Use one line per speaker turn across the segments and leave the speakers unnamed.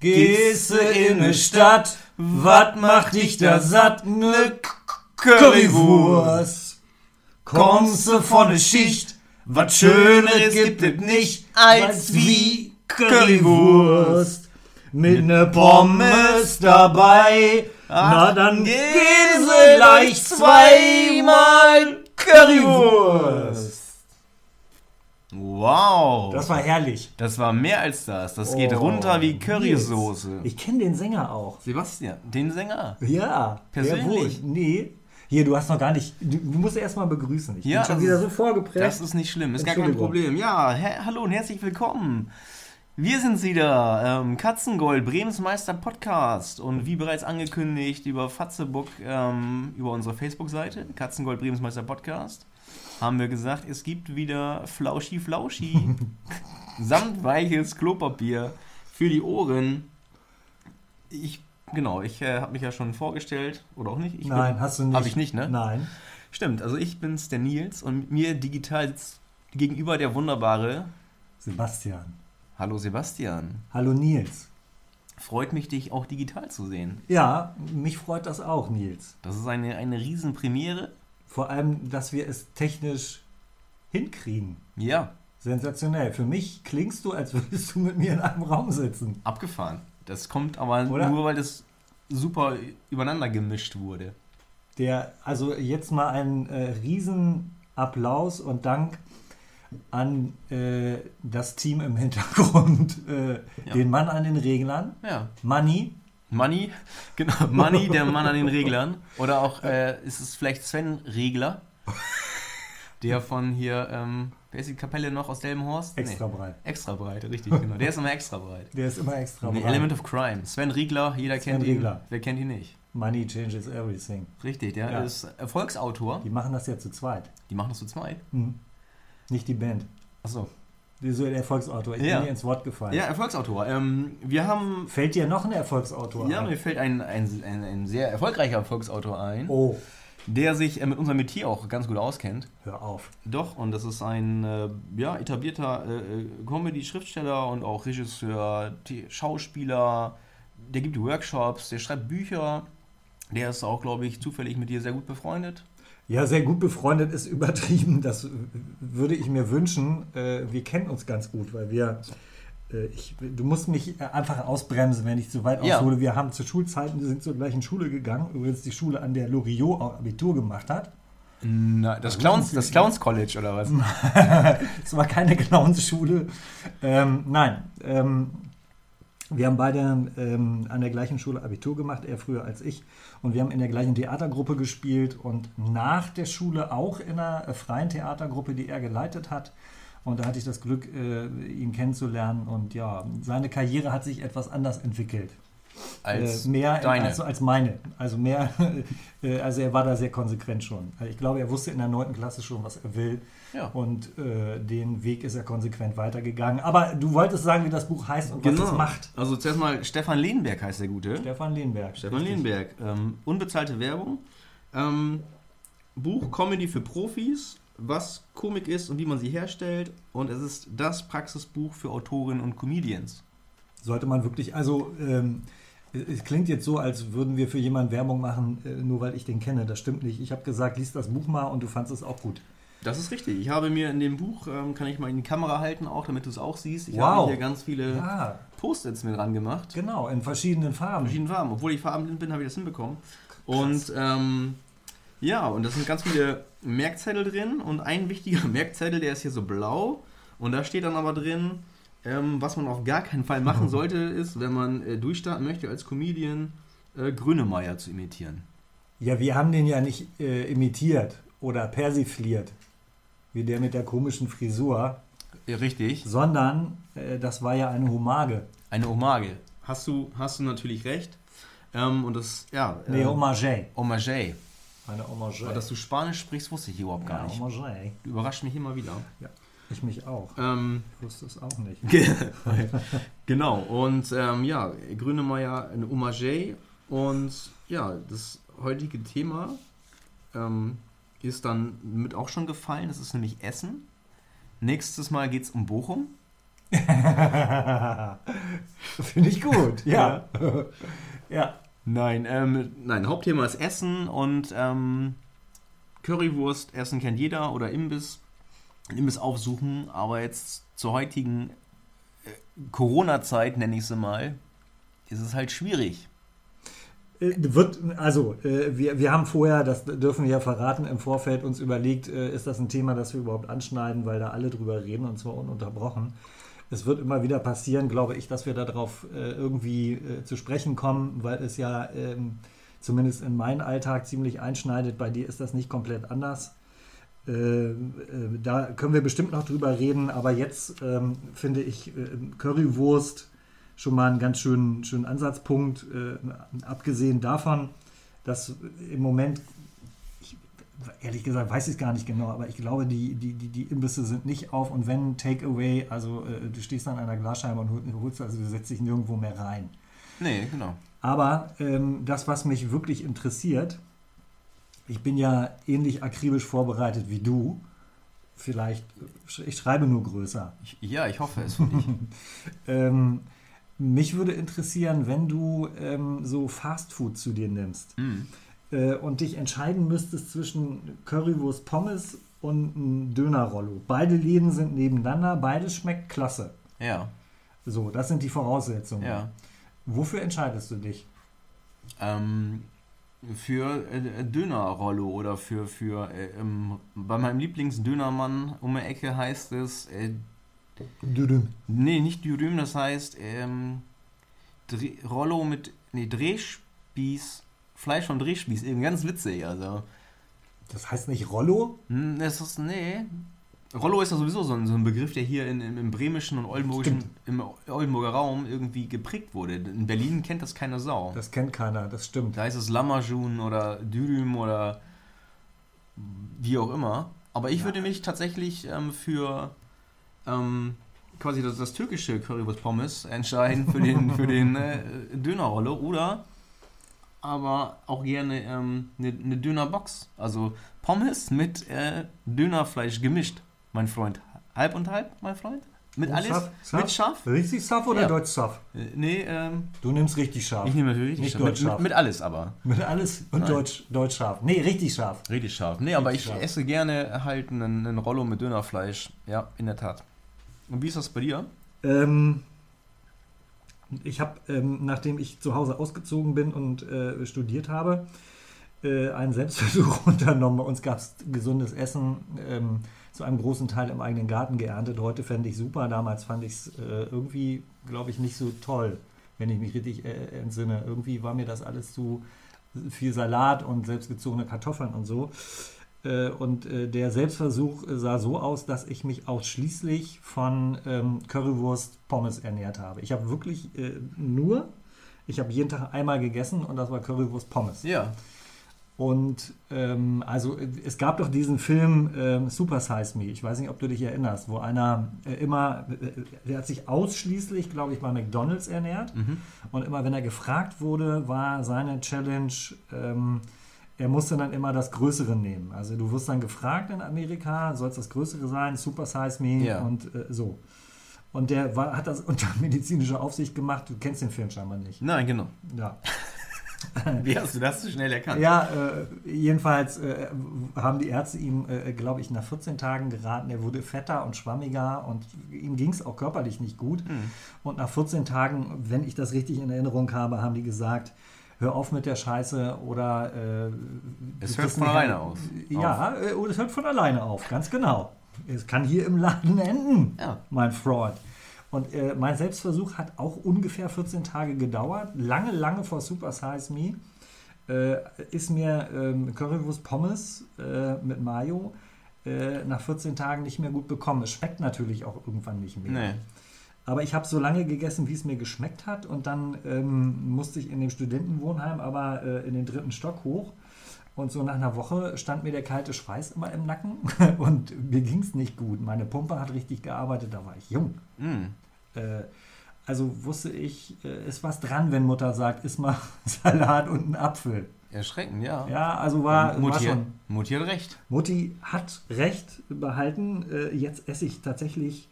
Gehst du in ne Stadt, wat macht dich da satt? Ne Currywurst. Kommst du von ne Schicht, wat Schöneres gibt es nicht als wie Currywurst. Mit ne Pommes dabei, na dann gehen sie leicht zweimal Currywurst.
Wow.
Das war herrlich.
Das war mehr als das. Das geht
Oh,
runter wie Currysoße.
Ich kenne den Sänger auch.
Sebastian, den Sänger.
Ja.
Persönlich?
Wohl. Nee. Hier, du hast noch gar nicht. Du, musst erst mal begrüßen. Ich
Ja,
bin schon wieder
ist-
so vorgeprägt.
Das ist nicht schlimm, ist gar kein. Problem. Ja, hä- hallo und herzlich willkommen. Wir sind wieder, ähm, Katzengold, Bremens Meister Podcast und wie bereits angekündigt über Fatzebuck, ähm, über unsere Facebook-Seite, Katzengold, Bremens Meister Podcast, haben wir gesagt, es gibt wieder Flauschi Flauschi, samtweiches Klopapier für die Ohren. Ich, genau, ich äh, habe mich ja schon vorgestellt, oder auch nicht? Ich
Nein,
bin,
hast du nicht.
Habe ich nicht, ne?
Nein.
Stimmt, also ich bin's, der Nils, und mit mir digital gegenüber der wunderbare
Sebastian.
Hallo Sebastian.
Hallo Nils.
Freut mich, dich auch digital zu sehen.
Ja, mich freut das auch, Nils.
Das ist eine, eine Riesenpremiere.
Vor allem, dass wir es technisch hinkriegen.
Ja,
Sensationell. Für mich klingst du, als würdest du mit mir in einem Raum sitzen.
abgefahren. Das kommt aber
Oder?
nur, weil das super übereinander gemischt wurde.
Der, also jetzt mal einen äh, riesen Applaus und Dank an äh, das Team im Hintergrund, äh,
Ja.
den Mann an den Reglern,
Ja.
Money,
Money, genau, Money, der Mann an den Reglern. Oder auch, äh, ist es vielleicht Sven Regler, der von hier, ähm, wer ist die Kapelle noch aus Delmenhorst?
extra breit.
Extra breit, richtig, genau. Der ist immer extra breit.
Der ist immer extra
The
breit.
Element of Crime. Sven Riegler, jeder
Sven
kennt ihn.
Riegler.
Wer kennt ihn nicht?
Money changes everything.
Richtig, der
Ja.
ist Erfolgsautor.
Die machen das ja zu zweit.
Die machen das zu zweit.
Mhm. Nicht die Band.
Achso.
So der Erfolgsautor. Ich
Ja.
bin dir ins Wort gefallen.
Ja, Erfolgsautor. Ähm, wir haben.
Fällt dir noch ein Erfolgsautor
Ja,
ein?
mir fällt ein, ein, ein, ein sehr erfolgreicher Erfolgsautor ein,
Oh,
der sich äh, mit unserem Metier auch ganz gut auskennt.
hör auf.
Doch, und das ist ein äh, ja, etablierter äh, äh, Comedy-Schriftsteller und auch Regisseur, Schauspieler. Der gibt Workshops, der schreibt Bücher. Der ist auch, glaube ich, zufällig mit dir sehr gut befreundet.
Ja, sehr gut befreundet ist übertrieben. Das würde ich mir wünschen. Äh, Wir kennen uns ganz gut, weil wir. äh, Ich, du musst mich äh, einfach ausbremsen, wenn ich zu weit
Ja.
aushole. Wir haben zu Schulzeiten, wir sind zur gleichen Schule gegangen. Übrigens die Schule, an der Loriot Abitur gemacht hat.
Na, das Clowns, das Clowns College oder was?
Es war keine Clownsschule. Ähm, nein, ähm, wir haben beide ähm, an der gleichen Schule Abitur gemacht, er früher als ich. Und wir haben in der gleichen Theatergruppe gespielt und nach der Schule auch in einer äh, freien Theatergruppe, die er geleitet hat. Und da hatte ich das Glück, äh, ihn kennenzulernen. Und ja, seine Karriere hat sich etwas anders entwickelt.
Als
äh, mehr
deine.
Als, als meine. Also mehr, äh, also er war da sehr konsequent schon. Also ich glaube, er wusste in der 9. Klasse schon, was er will.
Ja.
Und äh, den Weg ist er konsequent weitergegangen. Aber du wolltest sagen, wie das Buch heißt und was es macht.
Also zuerst mal Stefan Lehnberg heißt der Gute.
Stefan Lehnberg.
Stefan
Richtig.
Lehnberg. Ähm, unbezahlte Werbung. Ähm, Buch Comedy für Profis, was Komik ist und wie man sie herstellt. Und es ist das Praxisbuch für Autorinnen und Comedians.
Sollte man wirklich, also ähm, es klingt jetzt so, als würden wir für jemanden Werbung machen, äh, nur weil ich den kenne. Das stimmt nicht. Ich habe gesagt, lies das Buch mal und du fandest es auch gut.
Das ist richtig. Ich habe mir in dem Buch, ähm, kann ich mal in die Kamera halten, auch damit du es auch siehst. Ich
Wow.
habe hier ganz viele
Ja,
Post-its mit dran gemacht.
genau, in verschiedenen Farben.
verschiedenen Farben. Obwohl ich farbenblind bin, habe ich das hinbekommen. Und ähm, ja, und da sind ganz viele Merkzettel drin. Und ein wichtiger Merkzettel, der ist hier so blau. Und da steht dann aber drin, ähm, was man auf gar keinen Fall machen sollte, ist, wenn man äh, durchstarten möchte als Comedian, äh, Grönemeyer zu imitieren.
Ja, wir haben den ja nicht äh, imitiert oder persifliert, wie der mit der komischen Frisur,
Ja, richtig.
sondern äh, das war ja eine Homage.
Eine Hommage. Hast du, hast du natürlich recht. Ähm, und das, ja.
Nee,
äh,
Hommage.
Hommage.
Eine Hommage.
Aber dass du Spanisch sprichst, wusste ich überhaupt gar
ja,
nicht.
Hommage.
Du überrascht mich immer wieder.
Ich mich auch.
Ähm,
Ich wusste es auch nicht.
genau, und ähm, ja, Grünemeier, eine Hommage. Und ja, das heutige Thema ähm, ist dann mit auch schon gefallen. Das ist nämlich Essen. Nächstes Mal geht es um Bochum.
Finde ich gut, ja.
ja. Nein, ähm, nein, Hauptthema ist Essen und ähm, Currywurst essen kennt jeder oder Imbiss. Imbiss aufsuchen, aber jetzt zur heutigen äh, Corona-Zeit, nenne ich sie mal, ist es halt schwierig.
Äh, wird, also, äh, wir, wir haben vorher, das dürfen wir ja verraten, im Vorfeld uns überlegt, ist das ein Thema, das wir überhaupt anschneiden, weil da alle drüber reden und zwar ununterbrochen. Es wird immer wieder passieren, glaube ich, dass wir darauf irgendwie zu sprechen kommen, weil es ja ähm, zumindest in meinen Alltag ziemlich einschneidet. Bei dir ist das nicht komplett anders. Äh, da können wir bestimmt noch drüber reden, aber jetzt ähm, finde ich Currywurst schon mal einen ganz schönen, schönen Ansatzpunkt. Äh, abgesehen davon, dass im Moment, ich, ehrlich gesagt, weiß ich es gar nicht genau, aber ich glaube, die, die, die, die Imbisse sind nicht auf und wenn Takeaway, also äh, du stehst an einer Glasscheibe und holst, also du setzt dich nirgendwo mehr rein.
Nee, genau.
Aber ähm, das, was mich wirklich interessiert, ich bin ja ähnlich akribisch vorbereitet wie du. Vielleicht, ich schreibe nur größer.
Ich, ja, ich hoffe es für dich.
ähm, mich würde interessieren, wenn du ähm, so Fastfood zu dir nimmst mm. äh, und dich entscheiden müsstest zwischen Currywurst Pommes und ein Dönerrollo. Beide Läden sind nebeneinander, beides schmeckt klasse.
Ja.
So, das sind die Voraussetzungen.
Ja.
Wofür entscheidest du dich?
Ähm, für äh, Dönerrollo oder für, für äh, ähm, bei meinem Lieblingsdönermann um die Ecke heißt es äh,
Dürüm.
Nee, nicht Dürüm, das heißt ähm, Rollo mit nee, Drehspieß, Fleisch vom Drehspieß, eben ganz witzig, also.
Das heißt nicht Rollo?
Hm, das ist, nee. Rollo ist ja sowieso so ein, so ein Begriff, der hier in, im, im bremischen und oldenburgischen, im Oldenburger Raum irgendwie geprägt wurde. In Berlin kennt das keine Sau.
Das kennt keiner, das stimmt.
Da heißt es Lamajun oder Dürüm oder wie auch immer. Aber ich ja. würde mich tatsächlich ähm, für ähm, quasi das, das türkische Currywurst Pommes entscheiden für den, für den äh, Dönerrolle oder aber auch gerne ähm, eine, eine Dönerbox. Also Pommes mit äh, Dönerfleisch gemischt, mein Freund. Halb und halb, mein Freund? Mit und alles? Scharf?
Mit scharf? Richtig scharf oder ja. deutsch scharf?
Äh, nee, ähm,
Du nimmst richtig scharf.
Ich nehme natürlich
richtig
scharf.
Mit, scharf.
Mit, alles aber.
Mit alles und Nein. deutsch, deutsch scharf. Nee, richtig scharf.
Richtig scharf. Nee, aber ich scharf. esse gerne halt einen, einen Rollo mit Dönerfleisch. Ja, in der Tat. Und wie ist das bei dir?
Ähm, ich habe, ähm, nachdem ich zu Hause ausgezogen bin und äh, studiert habe, äh, einen Selbstversuch unternommen. Bei uns gab es gesundes Essen, ähm, zu einem großen Teil im eigenen Garten geerntet. Heute fände ich super, damals fand ich es äh, irgendwie, glaube ich, nicht so toll, wenn ich mich richtig äh, entsinne. Irgendwie war mir das alles zu viel Salat und selbstgezogene Kartoffeln und so. Äh, und äh, der Selbstversuch sah so aus, dass ich mich ausschließlich von ähm, Currywurst Pommes ernährt habe. Ich habe wirklich äh, nur, ich habe jeden Tag einmal gegessen und das war Currywurst Pommes.
Ja.
Und ähm, also es gab doch diesen Film ähm, Super Size Me, ich weiß nicht, ob du dich erinnerst, wo einer äh, immer, äh, der hat sich ausschließlich, glaube ich, bei McDonalds ernährt. Mhm. Und immer wenn er gefragt wurde, war seine Challenge, ähm, er musste dann immer das Größere nehmen. Also du wirst dann gefragt in Amerika, soll es das Größere sein, Super Size Me
ja.
und äh, so. Und der war, hat das unter medizinischer Aufsicht gemacht. Du kennst den Film scheinbar nicht.
Nein, genau.
Ja.
Wie hast du das so schnell erkannt?
Ja, äh, jedenfalls äh, haben die Ärzte ihm, äh, glaube ich, nach 14 Tagen geraten, er wurde fetter und schwammiger und ihm ging es auch körperlich nicht gut. Mhm. Und nach 14 Tagen, wenn ich das richtig in Erinnerung habe, haben die gesagt, hör auf mit der Scheiße oder
äh, es hört von alleine auf.
Ja. Äh, es hört von alleine auf, ganz genau. Es kann hier im Laden enden,
ja.
mein Freund. Und äh, mein Selbstversuch hat auch ungefähr 14 Tage gedauert, lange, lange vor Super Size Me. Äh, ist mir ähm, Currywurst Pommes äh, mit Mayo äh, nach 14 Tagen nicht mehr gut bekommen. Es schmeckt natürlich auch irgendwann nicht mehr.
Nee.
Aber ich habe so lange gegessen, wie es mir geschmeckt hat. Und dann ähm, musste ich in dem Studentenwohnheim aber äh, in den dritten Stock hoch. Und so nach einer Woche stand mir der kalte Schweiß immer im Nacken und mir ging es nicht gut. Meine Pumpe hat richtig gearbeitet, da war ich jung.
Mm.
Äh, also wusste ich, äh, ist was dran, wenn Mutter sagt, iss mal Salat und einen Apfel.
Erschreckend, ja.
Ja, also war,
Mutti,
war schon.
Mutti hat recht.
Mutti hat recht behalten. Äh, jetzt esse ich tatsächlich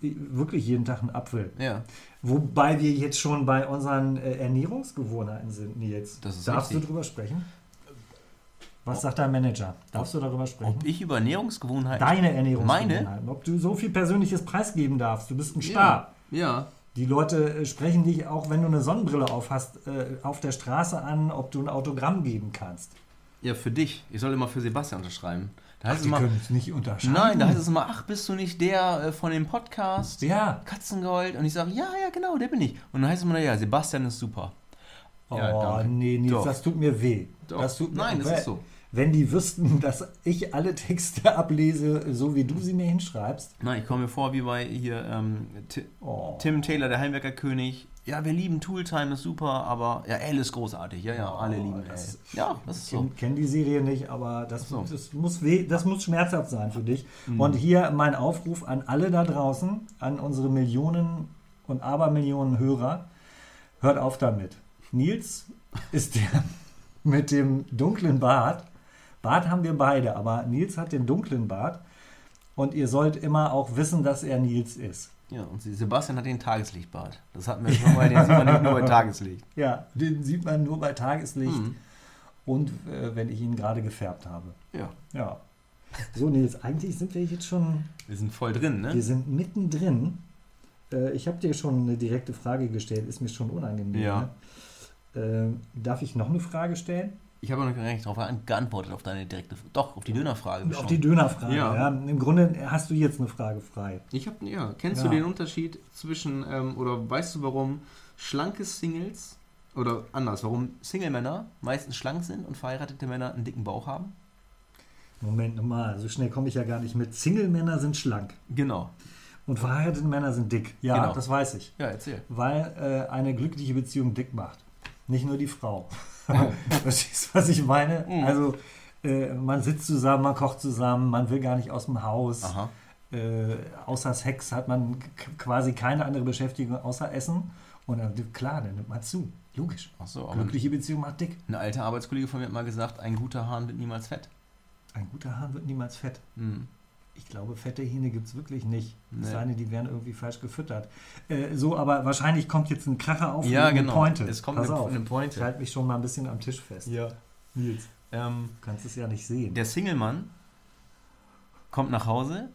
wirklich jeden Tag einen Apfel.
Ja.
Wobei wir jetzt schon bei unseren äh, Ernährungsgewohnheiten sind, Nils.
Das ist
Darfst
richtig.
du drüber sprechen? Was sagt dein Manager? Darfst du darüber sprechen?
Ob ich über Ernährungsgewohnheiten.
Deine Ernährungsgewohnheiten. Ob du so viel Persönliches preisgeben darfst. Du bist ein Star.
Ja.
Die Leute äh, sprechen dich auch, wenn du eine Sonnenbrille auf hast, äh, auf der Straße an, ob du ein Autogramm geben kannst.
Ja, für dich. Ich soll immer für Sebastian unterschreiben. Da heißt es
die
immer.
können es nicht unterscheiden.
Nein, da heißt es immer, ach, bist du nicht der äh, von dem Podcast?
Ja.
Katzengold. Und ich sage, ja, ja, genau, der bin ich. Und dann heißt es immer, ja, Sebastian ist super.
Oh,
Ja,
nee,
Doch.
das tut mir weh.
Doch.
Das tut mir
Nein, das
weh.
ist so.
Wenn die wüssten, dass ich alle Texte ablese, so wie du sie mir hinschreibst.
Nein, ich komme mir vor wie bei hier ähm,
Oh.
Tim Taylor, der Heimwerkerkönig. Ja, wir lieben Tooltime, ist super, aber ja, Elle ist großartig. Ja, ja, alle lieben Elle.
Oh, das-
Ja, das ist
Ich
so.
kenne kenn die Serie nicht, aber das,
So.
das, muss weh, das muss schmerzhaft sein für dich.
Mhm.
Und hier mein Aufruf an alle da draußen, an unsere Millionen und Abermillionen Hörer. Hört auf damit. Nils ist der mit dem dunklen Bart. Bart haben wir beide, aber Nils hat den dunklen Bart. Und ihr sollt immer auch wissen, dass er Nils ist.
Ja, und Sebastian hat den Tageslichtbart. Das hatten wir schon mal, den sieht man nicht nur bei Tageslicht.
Ja, den sieht man nur bei Tageslicht
Mhm.
und äh, wenn ich ihn gerade gefärbt habe.
Ja,
Ja. So, Nils, eigentlich sind wir jetzt schon,
wir sind voll drin,
wir
ne?
sind mittendrin. Äh, ich habe dir schon eine direkte Frage gestellt, ist mir schon unangenehm.
Ja.
Ne? Äh, darf ich noch eine Frage stellen?
Ich habe noch gar nicht darauf geantwortet, auf deine direkte, doch, auf die Dönerfrage.
Auf
schon.
die Dönerfrage.
Ja.
Ja. Im Grunde hast du jetzt eine Frage frei.
Ich habe, ja, kennst
Ja.
du den Unterschied zwischen, ähm, oder weißt du, warum schlanke Singles, oder anders, warum Single-Männer meistens schlank sind und verheiratete Männer einen dicken Bauch haben?
Moment mal, so schnell komme ich ja gar nicht mit. Single-Männer sind schlank
Genau.
und verheiratete Männer sind dick. Ja,
Genau.
das weiß ich.
Ja, erzähl.
Weil äh, eine glückliche Beziehung dick macht. Nicht nur die Frau. Verstehst du, was ich meine?
Mhm.
Also, äh, man sitzt zusammen, man kocht zusammen, man will gar nicht aus dem Haus.
Aha.
Äh, außer Sex hat man quasi keine andere Beschäftigung außer Essen. Und dann, klar, dann nimmt man zu. Logisch.
Ach so,
Glückliche Beziehung macht dick.
ein alter Arbeitskollege von mir hat mal gesagt, ein guter Hahn wird niemals fett.
Ein guter Hahn wird niemals fett.
Hm.
Ich glaube, fette Hähne gibt es wirklich nicht.
Nee.
Es sei denn, die werden irgendwie falsch gefüttert. Äh, so, aber wahrscheinlich kommt jetzt ein Kracher auf.
Ja,
eine
genau.
Pointe.
Es kommt
Pass
eine,
auf.
eine
Ich
Pointe.
halte mich schon mal ein bisschen am Tisch fest.
Ja.
Nils,
Ähm,
du kannst es ja nicht sehen.
der Single-Mann kommt nach Hause,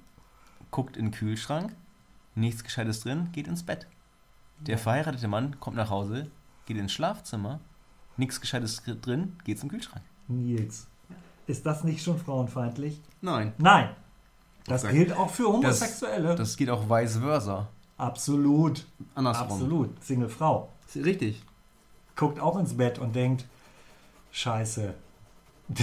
guckt in den Kühlschrank, nichts Gescheites drin, geht ins Bett. Der verheiratete Mann kommt nach Hause, geht ins Schlafzimmer, nichts Gescheites drin, geht zum Kühlschrank.
Nils, ist das nicht schon frauenfeindlich?
Nein.
Nein. Das gilt auch für Homosexuelle.
Das geht auch vice versa.
absolut,
Andersrum.
absolut. Single Frau
Richtig.
guckt auch ins Bett und denkt, Scheiße,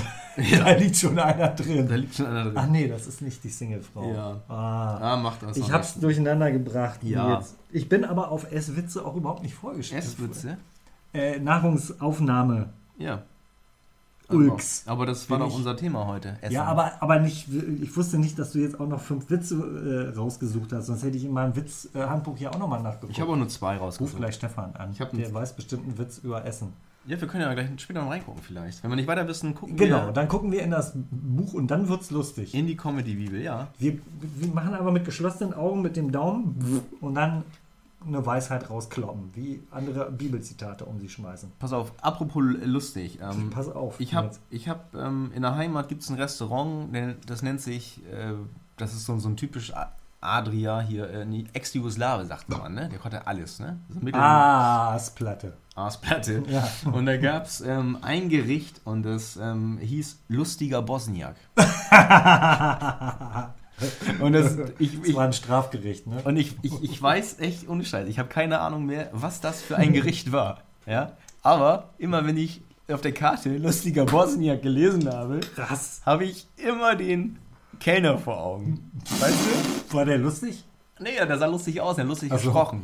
da liegt schon einer
Da
drin.
liegt schon einer drin.
Ach nee, das ist nicht die Single-Frau.
Ja.
Ah.
Ah, macht das.
Ich hab's
nicht.
durcheinander gebracht.
Ja.
Ich bin aber auf Esswitze auch überhaupt nicht vorgestellt.
Esswitze?
Äh, Nahrungsaufnahme.
Ja.
Ulks.
Aber das war doch unser Thema heute. Essen.
Ja, aber, aber nicht, ich wusste nicht, dass du jetzt auch noch fünf Witze äh, rausgesucht hast, sonst hätte ich in meinem Witzhandbuch hier auch nochmal nachgeguckt.
Ich habe auch nur zwei
Ruf
rausgesucht.
gleich Stefan an. Der weiß bestimmt einen Witz über Essen.
Ja, wir können ja gleich später noch reingucken vielleicht. Wenn wir nicht weiter wissen, gucken
Genau,
wir
dann gucken wir in das Buch und dann wird's lustig.
in die Comedy-Bibel, ja.
Wir, wir machen aber mit geschlossenen Augen mit dem Daumen und dann eine Weisheit rauskloppen, wie andere Bibelzitate um sie schmeißen.
Pass auf, apropos lustig. Ähm,
Pass auf.
ich habe, hab, ähm, in der Heimat gibt es ein Restaurant, das nennt sich, äh, das ist so, so ein typisch Adria hier, äh, Ex-Jugoslawe sagt man, ne? Der konnte alles, ne? So
Aasplatte.
Aasplatte.
Ja.
Und da gab es ähm, ein Gericht und das ähm, hieß lustiger Bosniak. Und das, ich,
Das
ich,
war ein Strafgericht, ne?
und ich, ich, ich weiß echt ohne Scheiß, ich habe keine Ahnung mehr, was das für ein Gericht war. Ja? Aber immer wenn ich auf der Karte lustiger Bosniak gelesen habe, habe ich immer den Kellner vor Augen. Weißt du?
War der lustig?
Nee, der sah lustig aus, der hat lustig
Ach so.
gesprochen.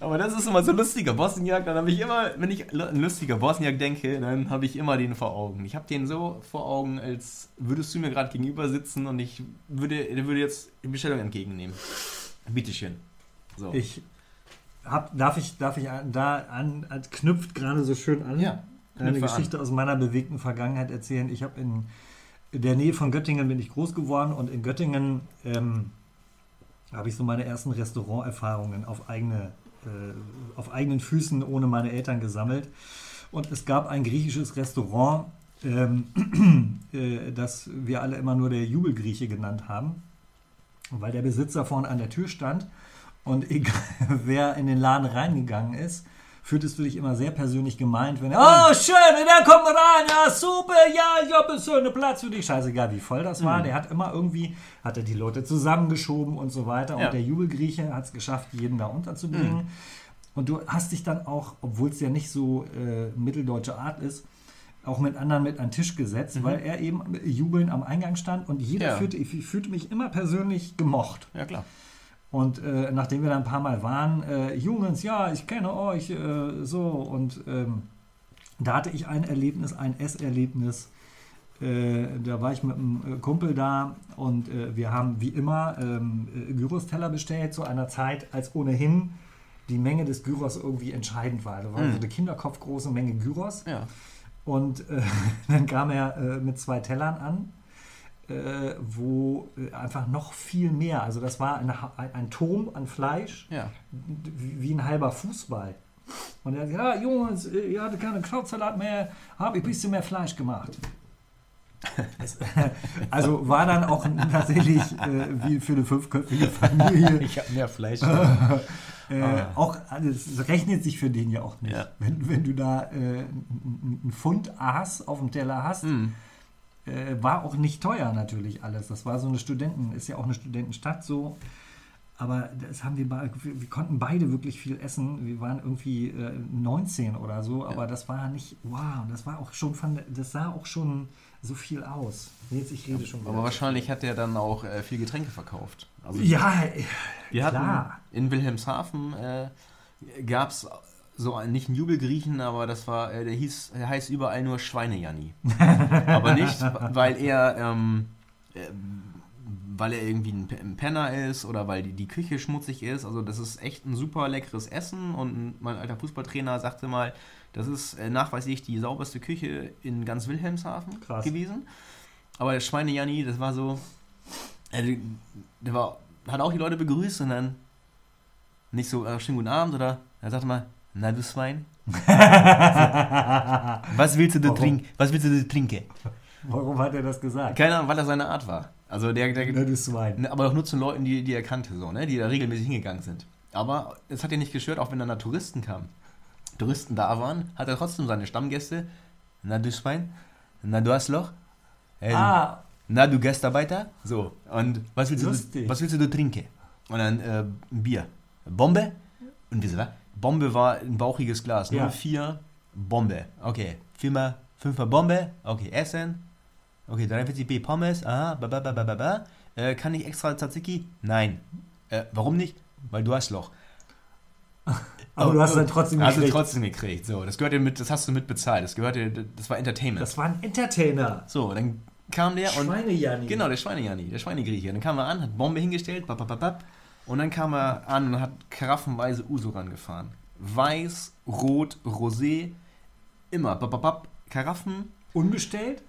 Aber das ist immer so lustiger Bosniak, dann habe ich immer, wenn ich an lustiger Bosniak denke, dann habe ich immer den vor Augen. Ich habe den so vor Augen, als würdest du mir gerade gegenüber sitzen und ich würde, der würde jetzt die Bestellung entgegennehmen. Bitteschön. So.
Ich hab, darf ich, darf ich an- da an, an knüpft gerade so schön an,
Ja,
eine Geschichte aus meiner bewegten Vergangenheit erzählen. Ich habe in der Nähe von Göttingen bin ich groß geworden und in Göttingen ähm, habe ich so meine ersten Restauranterfahrungen auf, eigene, äh, auf eigenen Füßen ohne meine Eltern gesammelt. Und es gab ein griechisches Restaurant, ähm, äh, das wir alle immer nur der Jubelgrieche genannt haben, weil der Besitzer vorne an der Tür stand und egal wer in den Laden reingegangen ist, fühltest du dich immer sehr persönlich gemeint, wenn er, oh schön, der kommt rein, ja super, ja, ich habe so einen Platz für dich. Scheißegal, wie voll das war.
Mhm.
Der hat immer irgendwie, hat er die Leute zusammengeschoben und so weiter.
Ja.
Und der Jubelgrieche hat es geschafft, jeden da unterzubringen.
Mhm.
Und du hast dich dann auch, obwohl es ja nicht so äh, mitteldeutsche Art ist, auch mit anderen mit an den Tisch gesetzt, weil er eben jubelnd am Eingang stand und jeder
Mhm. Ja.
fühlte, ich fühlte mich immer persönlich gemocht.
Ja, klar.
Und äh, nachdem wir da ein paar Mal waren, äh, Jungs, ja, ich kenne euch, äh, so. Und ähm, da hatte ich ein Erlebnis, ein Esserlebnis. Äh, da war ich mit einem äh, Kumpel da und äh, wir haben wie immer ähm, äh, Gyros-Teller bestellt zu einer Zeit, als ohnehin die Menge des Gyros irgendwie entscheidend war. Da war
Mhm.
so eine kinderkopfgroße Menge Gyros.
Ja.
Und dann kam er mit zwei Tellern an, äh, wo äh, einfach noch viel mehr, also das war ein, ein Turm an Fleisch,
Ja.
wie, ein halber Fußball. Und er hat gesagt, ja Jungs, äh, ihr hattet keine Krautsalat mehr, habe ich ein bisschen mehr Fleisch gemacht. Also war dann auch tatsächlich äh, wie für eine fünfköpfige Familie
Ich habe mehr Fleisch.
äh,
Ah.
auch es rechnet sich für den ja auch nicht.
Ja.
Wenn, wenn du da äh, einen Pfund Aas auf dem Teller hast,
Mhm.
Äh, war auch nicht teuer natürlich alles. Das war so eine Studenten, ist ja auch eine Studentenstadt so. Aber das haben wir, wir, konnten beide wirklich viel essen. Wir waren irgendwie äh, 19 oder so, aber das war nicht, wow, das war auch schon das sah auch schon so viel aus. Jetzt, ich rede schon
Aber wahrscheinlich hat der dann auch äh, viel Getränke verkauft. Also
Ja,
wir hatten
klar.
in Wilhelmshaven äh, gab es so einen, nicht einen Jubelgriechen, aber das war, äh, der hieß, der heißt überall nur Schweinejanni. aber nicht, weil er, ähm, äh, weil er irgendwie ein ein Penner ist oder weil die, die Küche schmutzig ist. Also das ist echt ein super leckeres Essen und mein alter Fußballtrainer sagte mal, das ist äh, nachweislich die sauberste Küche in ganz Wilhelmshaven
Krass.
gewesen. Aber der Schweinejanni, das war so, der war, hat auch die Leute begrüßt und dann nicht so, äh, schönen guten Abend oder er sagte mal, na du Schwein, was willst du da trinken? Was willst du da trinken?
Warum hat er das gesagt?
Keine Ahnung, weil er seine Art war. Also der, der
Na, du Schwein.
Ne, aber auch nur zu Leuten, die, die er kannte, so, ne? die da regelmäßig hingegangen sind. Aber es hat ihn nicht gestört, auch wenn dann da Touristen kamen. Touristen da waren, hat er trotzdem seine Stammgäste. Na du Schwein, na du Arschloch, äh,
Ah,
na du Gastarbeiter, so. Und was willst, du,
Lustig.
was willst du trinken? Und dann äh, ein Bier. Bombe? Und wieso was? Bombe war ein bauchiges Glas,
Ja.
04, Bombe. Okay, viermal, fünfmal Bombe, okay, Essen. Okay, 43b Pommes, aha, ba, ba, ba, ba, ba. Äh, kann ich extra Tzatziki? Nein. Äh, warum nicht? Weil du hast Loch.
aber du hast es dann trotzdem
Hast du
gekriegt.
trotzdem gekriegt. So, das gehört dir mit, das hast du mit bezahlt. Das gehörte, das war Entertainment.
Das war ein Entertainer.
so, dann kam der und
Schweinejani.
Genau, der Schweinejani, der Schweinegrieche. Dann kam er an, hat Bombe hingestellt, bap, bap, bap, und dann kam er an und hat karaffenweise Uso rangefahren. Weiß, Rot, Rosé, immer, bap, Karaffen.
Unbestellt?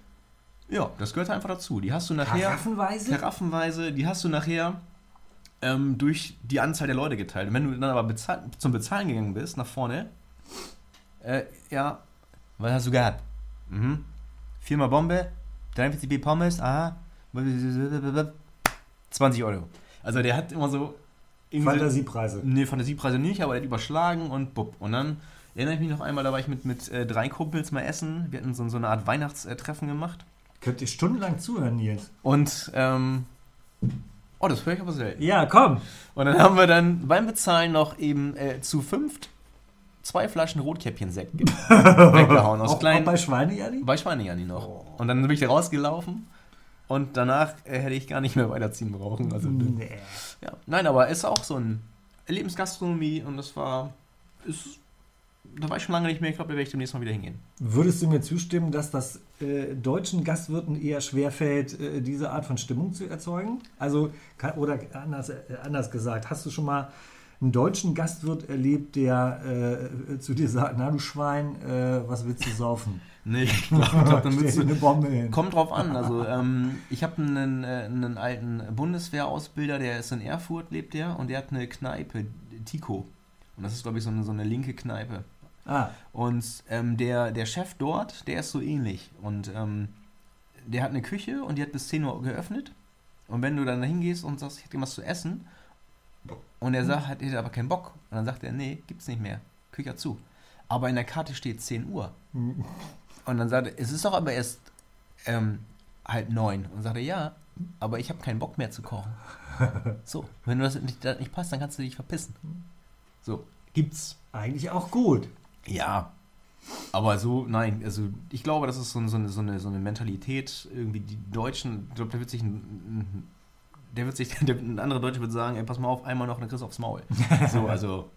Ja, das gehört einfach dazu. Die hast du nachher,
Karaffenweise?
karaffenweise, die hast du nachher ähm, durch die Anzahl der Leute geteilt. Und wenn du dann aber bezahl zum Bezahlen gegangen bist, nach vorne, äh, ja, was hast du gehabt? Mhm. Viermal Bombe, 43b Pommes, aha, 20 Euro. Also der hat immer so...
Fantasiepreise.
Nee, Fantasiepreise nicht, aber er hat überschlagen und bupp. Und dann erinnere ich mich noch einmal, da war ich mit, mit äh, drei Kumpels mal essen. Wir hatten so, so eine Art Weihnachtstreffen gemacht.
Könnt ihr stundenlang zuhören, Nils?
Und, ähm, oh, das höre ich aber selten.
Ja, komm.
Und dann haben wir dann beim Bezahlen noch eben äh, zu fünft zwei Flaschen Rotkäppchen-Sekt ge- weggehauen. Aus
Auch, auch
kleinen,
bei Schweinejani?
bei Schweinejani noch.
Oh.
Und dann bin ich da rausgelaufen und danach äh, hätte ich gar nicht mehr weiterziehen brauchen. Also,
Nee.
ja. Nein, aber es ist auch so ein Erlebensgastronomie und das war, ist, da war ich schon lange nicht mehr. Ich glaube, da werde ich demnächst mal wieder hingehen.
Würdest du mir zustimmen, dass das äh, deutschen Gastwirten eher schwerfällt, äh, diese Art von Stimmung zu erzeugen? Also, kann, oder anders, äh, anders gesagt, hast du schon mal einen deutschen Gastwirt erlebt, der äh, zu dir sagt, na du Schwein, äh, was willst du saufen?
Nee, ich glaube, glaub, dann würdest du,
eine Bombe hin.
Kommt drauf an. Also ähm, ich habe einen, äh, einen alten Bundeswehrausbilder, der ist in Erfurt, lebt der, und der hat eine Kneipe, Tico. Und das ist, glaube ich, so eine, so eine linke Kneipe.
Ah,
Und ähm, der, der Chef dort, der ist so ähnlich. Und ähm, der hat eine Küche und die hat bis 10 Uhr geöffnet. Und wenn du dann da hingehst und sagst, ich hätte was zu essen, und er sagt, hat er aber keinen Bock. Und dann sagt er, nee, gibt's nicht mehr. Küche zu. Aber in der Karte steht 10 Uhr. Und dann sagt er, es ist doch aber erst ähm, halb neun. Und sagt er, ja, aber ich habe keinen Bock mehr zu kochen. So, wenn du das nicht, das nicht passt, dann kannst du dich verpissen. So, gibt's.
eigentlich auch gut.
Ja. Aber so, nein, also ich glaube, das ist so, so, eine, so, eine, so eine Mentalität, irgendwie die Deutschen, ich glaube, da wird sich ein, der wird sich, der, ein anderer Deutsche wird sagen, ey, pass mal auf, einmal noch eine Chris aufs Maul. So, also,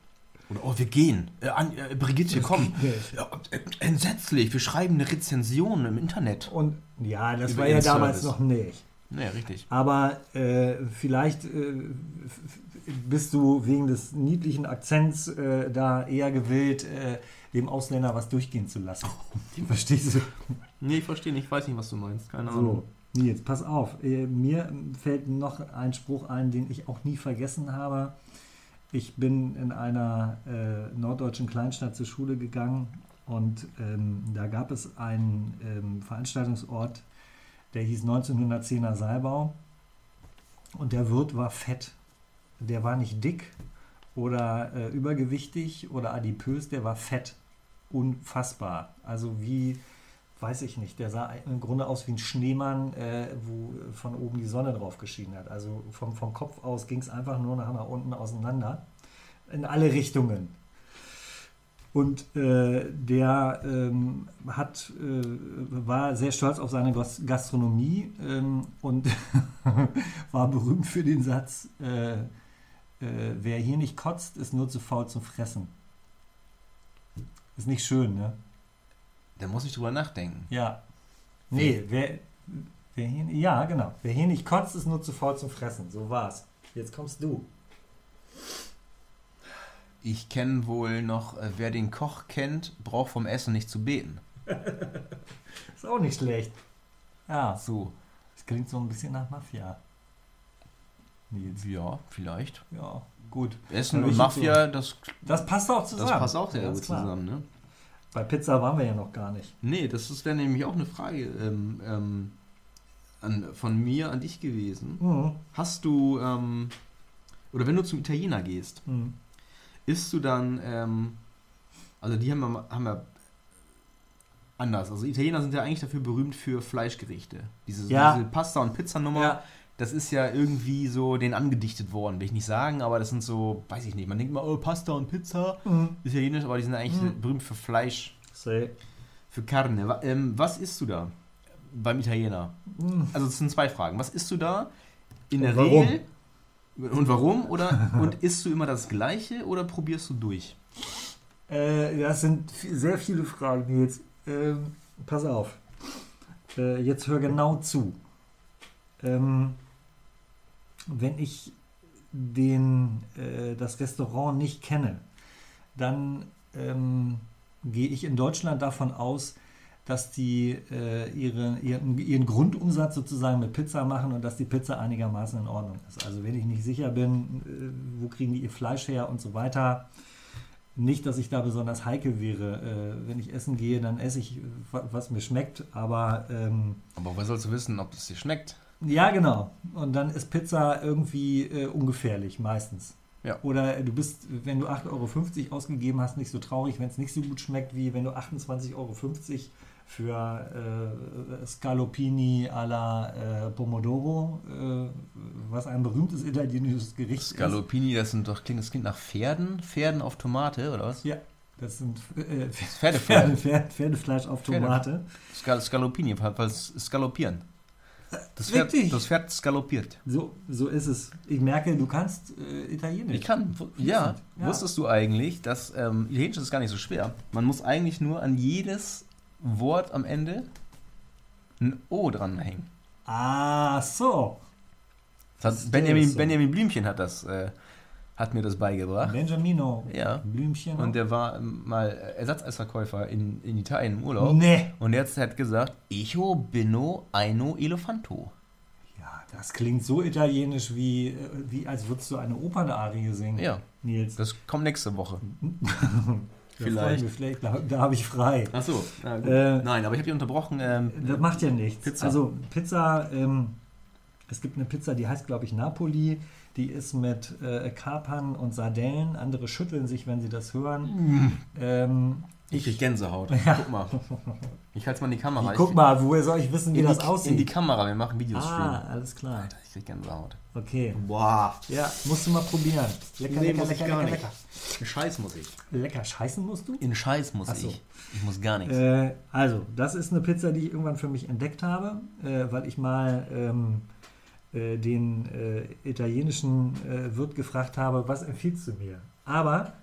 oder, oh, wir gehen. Äh, an, äh, Brigitte, komm.
geht nicht.
Ja, äh, entsetzlich, wir schreiben eine Rezension im Internet.
Und ja, das
Über
war ja damals noch nicht.
Naja, richtig.
Aber äh, vielleicht äh, bist du wegen des niedlichen Akzents äh, da eher gewillt, dem Ausländer was durchgehen zu lassen. Verstehst du?
Nee, ich verstehe nicht, ich weiß nicht, was du meinst. Keine Ahnung.
So, Nils, pass auf. Mir fällt noch ein Spruch ein, den ich auch nie vergessen habe. Ich bin in einer äh, norddeutschen Kleinstadt zur Schule gegangen und ähm, da gab es einen ähm, Veranstaltungsort, der hieß 1910er Saalbau und der Wirt war fett. Der war nicht dick oder äh, übergewichtig oder adipös, der war fett. Unfassbar. Also wie, weiß ich nicht, der sah im Grunde aus wie ein Schneemann, äh, wo von oben die Sonne drauf geschienen hat. Also vom, vom Kopf aus ging es einfach nur nach, nach unten auseinander. In alle Richtungen. Und äh, der ähm, hat, äh, war sehr stolz auf seine Gas- Gastronomie ähm, und war berühmt für den Satz, äh, äh, wer hier nicht kotzt, ist nur zu faul zum Fressen. Ist nicht schön, ne?
Da muss ich drüber nachdenken.
Ja. Nee, wer, wer hier, ja, genau. Wer hier nicht kotzt, ist nur zu faul zum Fressen. So war's. Jetzt kommst du.
Ich kenne wohl noch, äh, wer den Koch kennt, braucht vom Essen nicht zu beten.
Ist auch nicht schlecht. Ja,
So,
das klingt so ein bisschen nach Mafia. Nils.
ja, vielleicht.
Ja, gut.
Essen und Mafia, das,
Das passt auch
das
zusammen.
passt auch sehr gut
klar.
zusammen, ne?
Bei Pizza waren wir ja noch gar nicht.
Nee, das ist wäre nämlich auch eine Frage ähm, ähm, an, von mir an dich gewesen.
Mhm.
Hast du, ähm, oder wenn du zum Italiener gehst,
Mhm.
isst du dann, ähm, also die haben ja, haben ja anders. Also Italiener sind ja eigentlich dafür berühmt für Fleischgerichte. Diese,
Ja.
diese Pasta- und Pizzanummer,
Ja,
das ist ja irgendwie so denen angedichtet worden, will ich nicht sagen, aber das sind so, weiß ich nicht, man denkt immer, oh, Pasta und Pizza,
mhm.
italienisch, aber die sind eigentlich
Mhm.
berühmt für Fleisch,
Say.
für Carne. Ähm, was isst du da beim Italiener?
Mhm.
Also es sind zwei Fragen. Was isst du da in der
Und warum?
Regel? Und warum? Oder und isst du immer das Gleiche oder probierst du durch?
Äh, das sind sehr viele Fragen jetzt. Ähm, pass auf. Äh, jetzt hör genau zu. Ähm, wenn ich den, äh, das Restaurant nicht kenne, dann ähm, gehe ich in Deutschland davon aus, dass die äh, ihre, ihren, ihren Grundumsatz sozusagen mit Pizza machen und dass die Pizza einigermaßen in Ordnung ist. Also wenn ich nicht sicher bin, äh, wo kriegen die ihr Fleisch her und so weiter, nicht, dass ich da besonders heikel wäre. Äh, wenn ich essen gehe, dann esse ich, wa- was mir schmeckt, aber ähm,
Aber woher sollst du wissen, ob das dir schmeckt?
Ja, genau. Und dann ist Pizza irgendwie äh, ungefährlich, meistens.
Ja.
Oder du bist, wenn du 8,50 Euro ausgegeben hast, nicht so traurig, wenn es nicht so gut schmeckt, wie wenn du 28,50 Euro für äh, Scalopini alla äh, Pomodoro, äh, was ein berühmtes italienisches Gericht ist.
Scalopini, das sind doch klingt das klingt nach Pferden, Pferden auf Tomate oder was?
Ja, das sind äh,
Pferdefleisch.
Pferde, Pferde, Pferdefleisch auf
Pferde-
Tomate.
Skal Scalopini, weil es Das
Richtig.
Pferd, das Pferd skalopiert.
So, so ist es. Ich merke, du kannst äh, Italienisch.
Ich kann, ja,
Ja.
wusstest du eigentlich, dass ähm, Italienisch ist gar nicht so schwer. Man muss eigentlich nur an jedes Wort am Ende ein O dranhängen.
Ah, so.
Das
Das
hat Benjamin,
ist so.
Benjamin Blümchen hat das, äh, hat mir das beigebracht.
Benjamino.
Ja.
Blümchen.
Und der war mal Ersatzeisverkäufer in, in Italien im Urlaub.
Nee.
Und jetzt hat gesagt, Icho bino eino elefanto.
Ja, das klingt so italienisch, wie, äh, wie als würdest du eine Opernarie singen.
Ja.
Nils.
Das kommt nächste Woche. Vielleicht.
wir, vielleicht da, da habe ich frei.
Ach so.
Äh,
Nein, aber ich habe dich unterbrochen. Ähm,
Das macht ja nichts.
Pizza.
Also Pizza, ähm, es gibt eine Pizza, die heißt, glaube ich, Napoli. Die ist mit äh, Kapern und Sardellen. Andere schütteln sich, wenn sie das hören. Ähm,
ich krieg Gänsehaut. Guck mal. Ich halte mal in die Kamera.
guck mal, woher soll ich wissen, wie
in
das
die,
aussieht?
In die Kamera, wir machen Videostream.
ah, alles klar.
Ich krieg Gänsehaut.
Okay.
Boah.
Ja, musst du mal probieren. Lecker,
Nee,
lecker,
muss ich
lecker,
gar
lecker,
nicht.
lecker.
Scheiß muss ich.
Lecker scheißen musst du?
In Scheiß muss
Ach so.
ich. Ich muss gar nichts.
Äh, also, das ist eine Pizza, die ich irgendwann für mich entdeckt habe, äh, weil ich mal ähm, äh, den äh, italienischen äh, Wirt gefragt habe, was empfiehlst du mir? Aber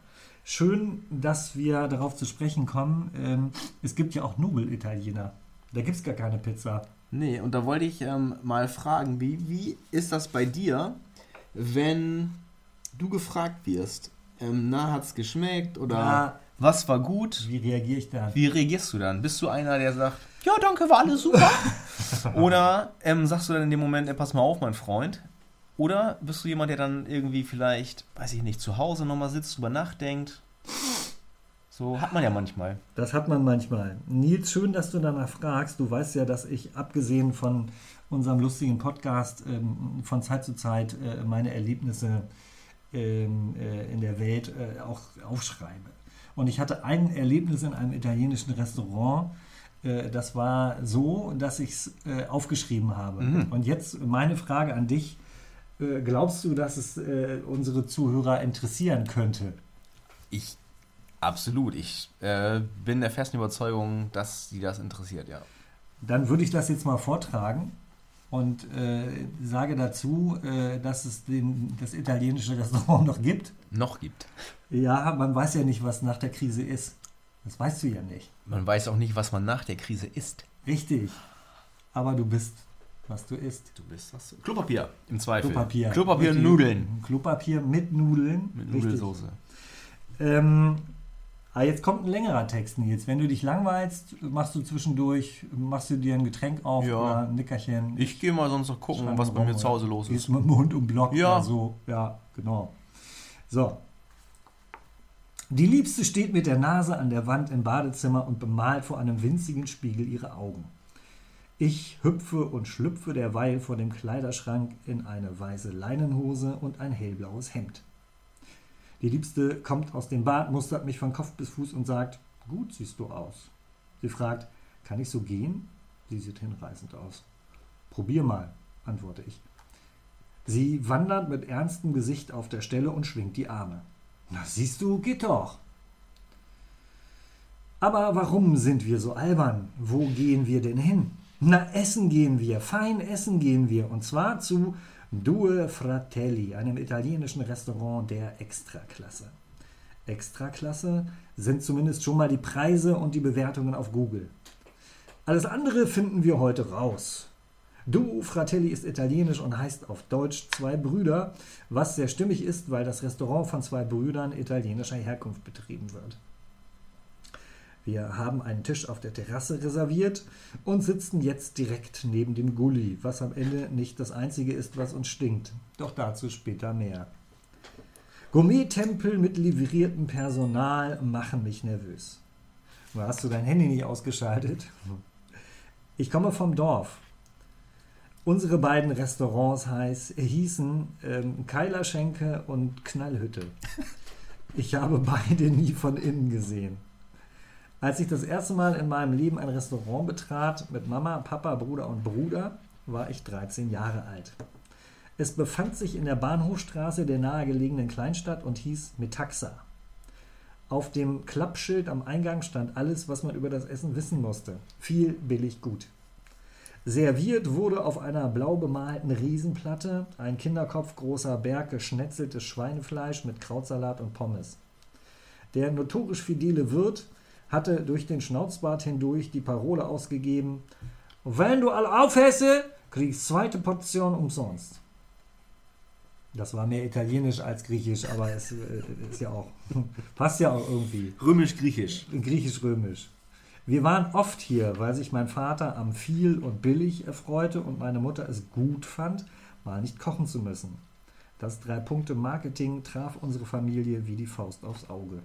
schön, dass wir darauf zu sprechen kommen. Ähm, es gibt ja auch Nobel-Italiener. Da gibt es gar keine Pizza.
Nee, und da wollte ich ähm, mal fragen, wie, wie ist das bei dir, wenn du gefragt wirst, ähm, na, hat's geschmeckt oder
Ja.
was war gut?
Wie reagiere ich da?
Wie reagierst du dann? Bist du einer, der sagt, ja, danke, war alles super? Oder ähm, sagst du dann in dem Moment, ey, pass mal auf, mein Freund? Oder bist du jemand, der dann irgendwie vielleicht, weiß ich nicht, zu Hause nochmal sitzt, drüber nachdenkt? So hat man ja manchmal.
Das hat man manchmal. Nils, schön, dass du danach fragst. Du weißt ja, dass ich abgesehen von unserem lustigen Podcast ähm, von Zeit zu Zeit äh, meine Erlebnisse ähm, äh, in der Welt äh, auch aufschreibe. Und ich hatte ein Erlebnis in einem italienischen Restaurant. Äh, das war so, dass ich es äh, aufgeschrieben habe.
Mhm.
Und jetzt meine Frage an dich. Äh, glaubst du, dass es äh, unsere Zuhörer interessieren könnte?
Ich, absolut. Ich äh, bin der festen Überzeugung, dass sie das interessiert, ja.
Dann würde ich das jetzt mal vortragen und äh, sage dazu, äh, dass es den, das italienische Restaurant noch gibt.
Noch gibt.
Ja, man weiß ja nicht, was nach der Krise ist. Das weißt du ja nicht.
Man weiß auch nicht, was man nach der Krise isst.
Richtig. Aber du bist, was du isst.
Du bist was? du- Klopapier im Zweifel.
Klopapier.
Klopapier und. Nudeln.
Klopapier mit Nudeln.
Mit
Richtig.
Nudelsoße.
Ähm, ah, jetzt kommt ein längerer Text, Nils. Wenn du dich langweilst, machst du zwischendurch, machst du dir ein Getränk auf
Ja.
oder ein Nickerchen.
Ich gehe mal sonst noch gucken, was bei mir zu Hause los
Gehst
ist.
mit dem Hund um Block
Ja.
so. Ja, genau. So. Die Liebste steht mit der Nase an der Wand im Badezimmer und bemalt vor einem winzigen Spiegel ihre Augen. Ich hüpfe und schlüpfe derweil vor dem Kleiderschrank in eine weiße Leinenhose und ein hellblaues Hemd. Die Liebste kommt aus dem Bad, mustert mich von Kopf bis Fuß und sagt, gut siehst du aus. Sie fragt, kann ich so gehen? Sie sieht hinreißend aus. Probier mal, antworte ich. Sie wandert mit ernstem Gesicht auf der Stelle und schwingt die Arme. Na siehst du, geht doch. Aber warum sind wir so albern? Wo gehen wir denn hin? Na, essen gehen wir, fein essen gehen wir. Und zwar zu Due Fratelli, einem italienischen Restaurant der Extraklasse. Extraklasse sind zumindest schon mal die Preise und die Bewertungen auf Google. Alles andere finden wir heute raus. Duo Fratelli ist italienisch und heißt auf Deutsch zwei Brüder, was sehr stimmig ist, weil das Restaurant von zwei Brüdern italienischer Herkunft betrieben wird. Wir haben einen Tisch auf der Terrasse reserviert und sitzen jetzt direkt neben dem Gully, was am Ende nicht das einzige ist, was uns stinkt. Doch dazu später mehr. Gourmet-Tempel mit livriertem Personal machen mich nervös. Hast du dein Handy nicht ausgeschaltet? Ich komme vom Dorf. Unsere beiden Restaurants heiß, hießen ähm, Keilerschenke und Knallhütte. Ich habe beide nie von innen gesehen. Als ich das erste Mal in meinem Leben ein Restaurant betrat, mit Mama, Papa, Bruder und Bruder, war ich 13 Jahre alt. Es befand sich in der Bahnhofstraße der nahegelegenen Kleinstadt und hieß Metaxa. Auf dem Klappschild am Eingang stand alles, was man über das Essen wissen musste. Viel billig gut. Serviert wurde auf einer blau bemalten Riesenplatte ein Kinderkopf großer Berg geschnetzeltes Schweinefleisch mit Krautsalat und Pommes. Der notorisch fidele Wirt hatte durch den Schnauzbart hindurch die Parole ausgegeben: Wenn du all aufhesse, kriegst zweite Portion umsonst. Das war mehr Italienisch als Griechisch, aber es äh, ist ja auch, passt ja auch irgendwie.
Römisch-Griechisch.
Griechisch-Römisch. Wir waren oft hier, weil sich mein Vater am viel und billig erfreute und meine Mutter es gut fand, mal nicht kochen zu müssen. Das Drei-Punkte-Marketing traf unsere Familie wie die Faust aufs Auge.